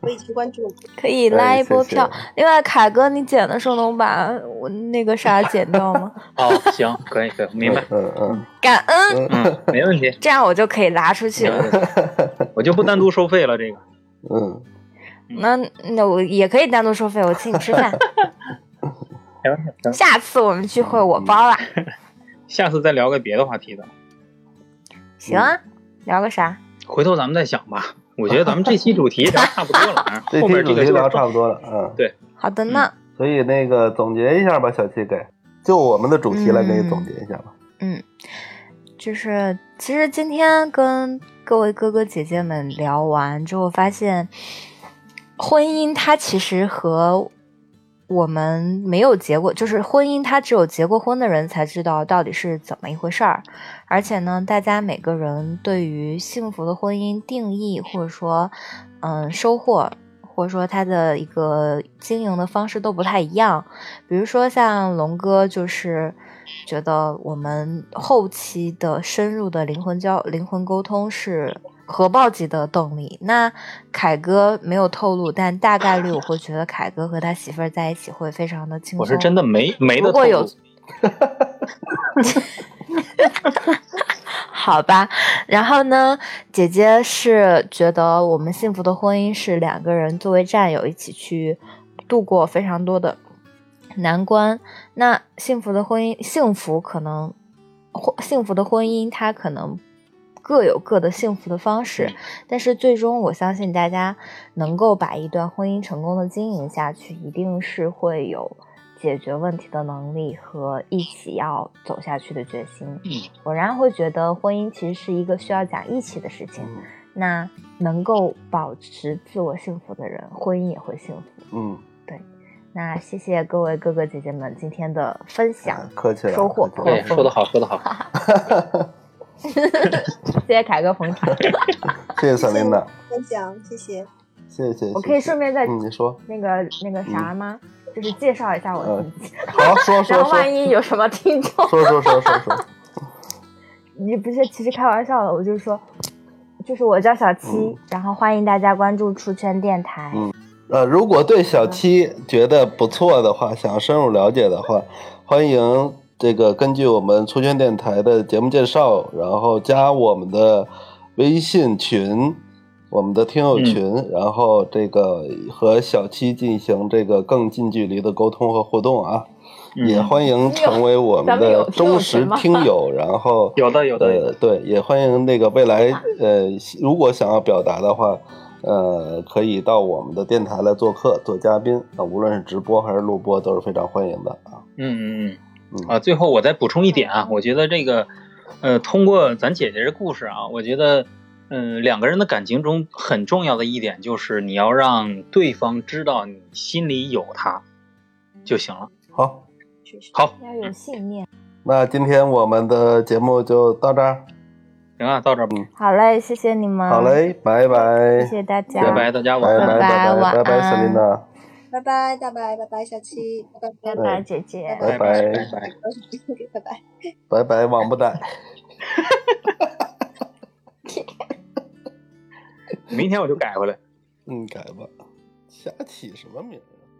我已经关注了。可以拉一波谢谢票。另外，凯哥，你剪的时候能把我那个啥剪掉吗？哦，行，可以，可以，明白。嗯嗯感恩，嗯，没问题，这样我就可以拉出去了。我就不单独收费了。这个，嗯，那那我也可以单独收费，我请你吃饭。下次我们聚会我包了。下次再聊个别的话题的，行啊，聊个啥？回头咱们再想吧。我觉得咱们这期主题 聊差不多了啊，这后期主题聊面这个就是差不多了，嗯，对好的呢，所以那个总结一下吧，小七给，就我们的主题来给你嗯总结一下吧。嗯，就是其实今天跟各位哥哥姐姐们聊完之后，发现婚姻它其实和我们没有结过，就是婚姻它只有结过婚的人才知道到底是怎么一回事儿。而且呢，大家每个人对于幸福的婚姻定义，或者说嗯收获。或者说他的一个经营的方式都不太一样，比如说像龙哥就是觉得我们后期的深入的灵魂交灵魂沟通是核爆级的动力。那凯哥没有透露，但大概率我会觉得凯哥和他媳妇儿在一起会非常的轻松。我是真的没没的如果有。好吧，然后呢，姐姐是觉得我们幸福的婚姻是两个人作为战友一起去度过非常多的难关。那幸福的婚姻，幸福可能，婚幸福的婚姻它可能各有各的幸福的方式，但是最终我相信大家能够把一段婚姻成功的经营下去，一定是会有。解决问题的能力和一起要走下去的决心。嗯，我仍然会觉得婚姻其实是一个需要讲义气的事情。嗯那能够保持自我幸福的人，婚姻也会幸福。嗯，对那谢谢各位哥哥姐姐们今天的分享，客气了，收获颇丰，说得好，说得好。谢谢凯哥捧场。谢谢森琳娜，分享，谢谢。谢谢。我可以顺便再嗯，你说，那个那个啥吗？就是介绍一下我自己，好，说 然后说说万一有什么听众，说说说说说，你不是其实开玩笑的，我就是说，就是我叫小七，嗯然后欢迎大家关注出圈电台。嗯呃，如果对小七觉得不错的话，想深入了解的话，欢迎这个根据我们出圈电台的节目介绍，然后加我们的微信群，我们的听友群，然后这个和小七进行这个更近距离的沟通和互动啊。嗯也欢迎成为我们的忠实听友，然后 有的有的有呃，对，也欢迎那个未来呃，如果想要表达的话，呃，可以到我们的电台来做客做嘉宾啊，无论是直播还是录播都是非常欢迎的啊。嗯嗯嗯嗯啊，最后我再补充一点啊，我觉得这个呃，通过咱姐姐这故事啊，我觉得嗯、呃，两个人的感情中很重要的一点就是你要让对方知道你心里有他就行了。好，好，要有信念。那今天我们的节目就到这儿。行啊，到这儿吧。好嘞，谢谢你们。好，嘞，拜拜。谢谢大家，拜拜，大家晚安。拜拜拜拜瑟琳娜，拜拜，大白，拜拜，小七，拜拜，拜拜，姐姐。拜拜拜拜拜。拜拜。拜拜，王八蛋。明天我就改回来。嗯，改吧。瞎起什么名？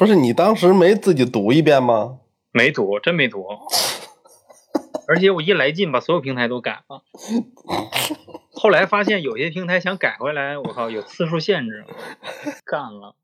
不是你当时没自己读一遍吗？没读，真没读。而且我一来劲，把所有平台都改了。后来发现有些平台想改回来，我靠，有次数限制，干了。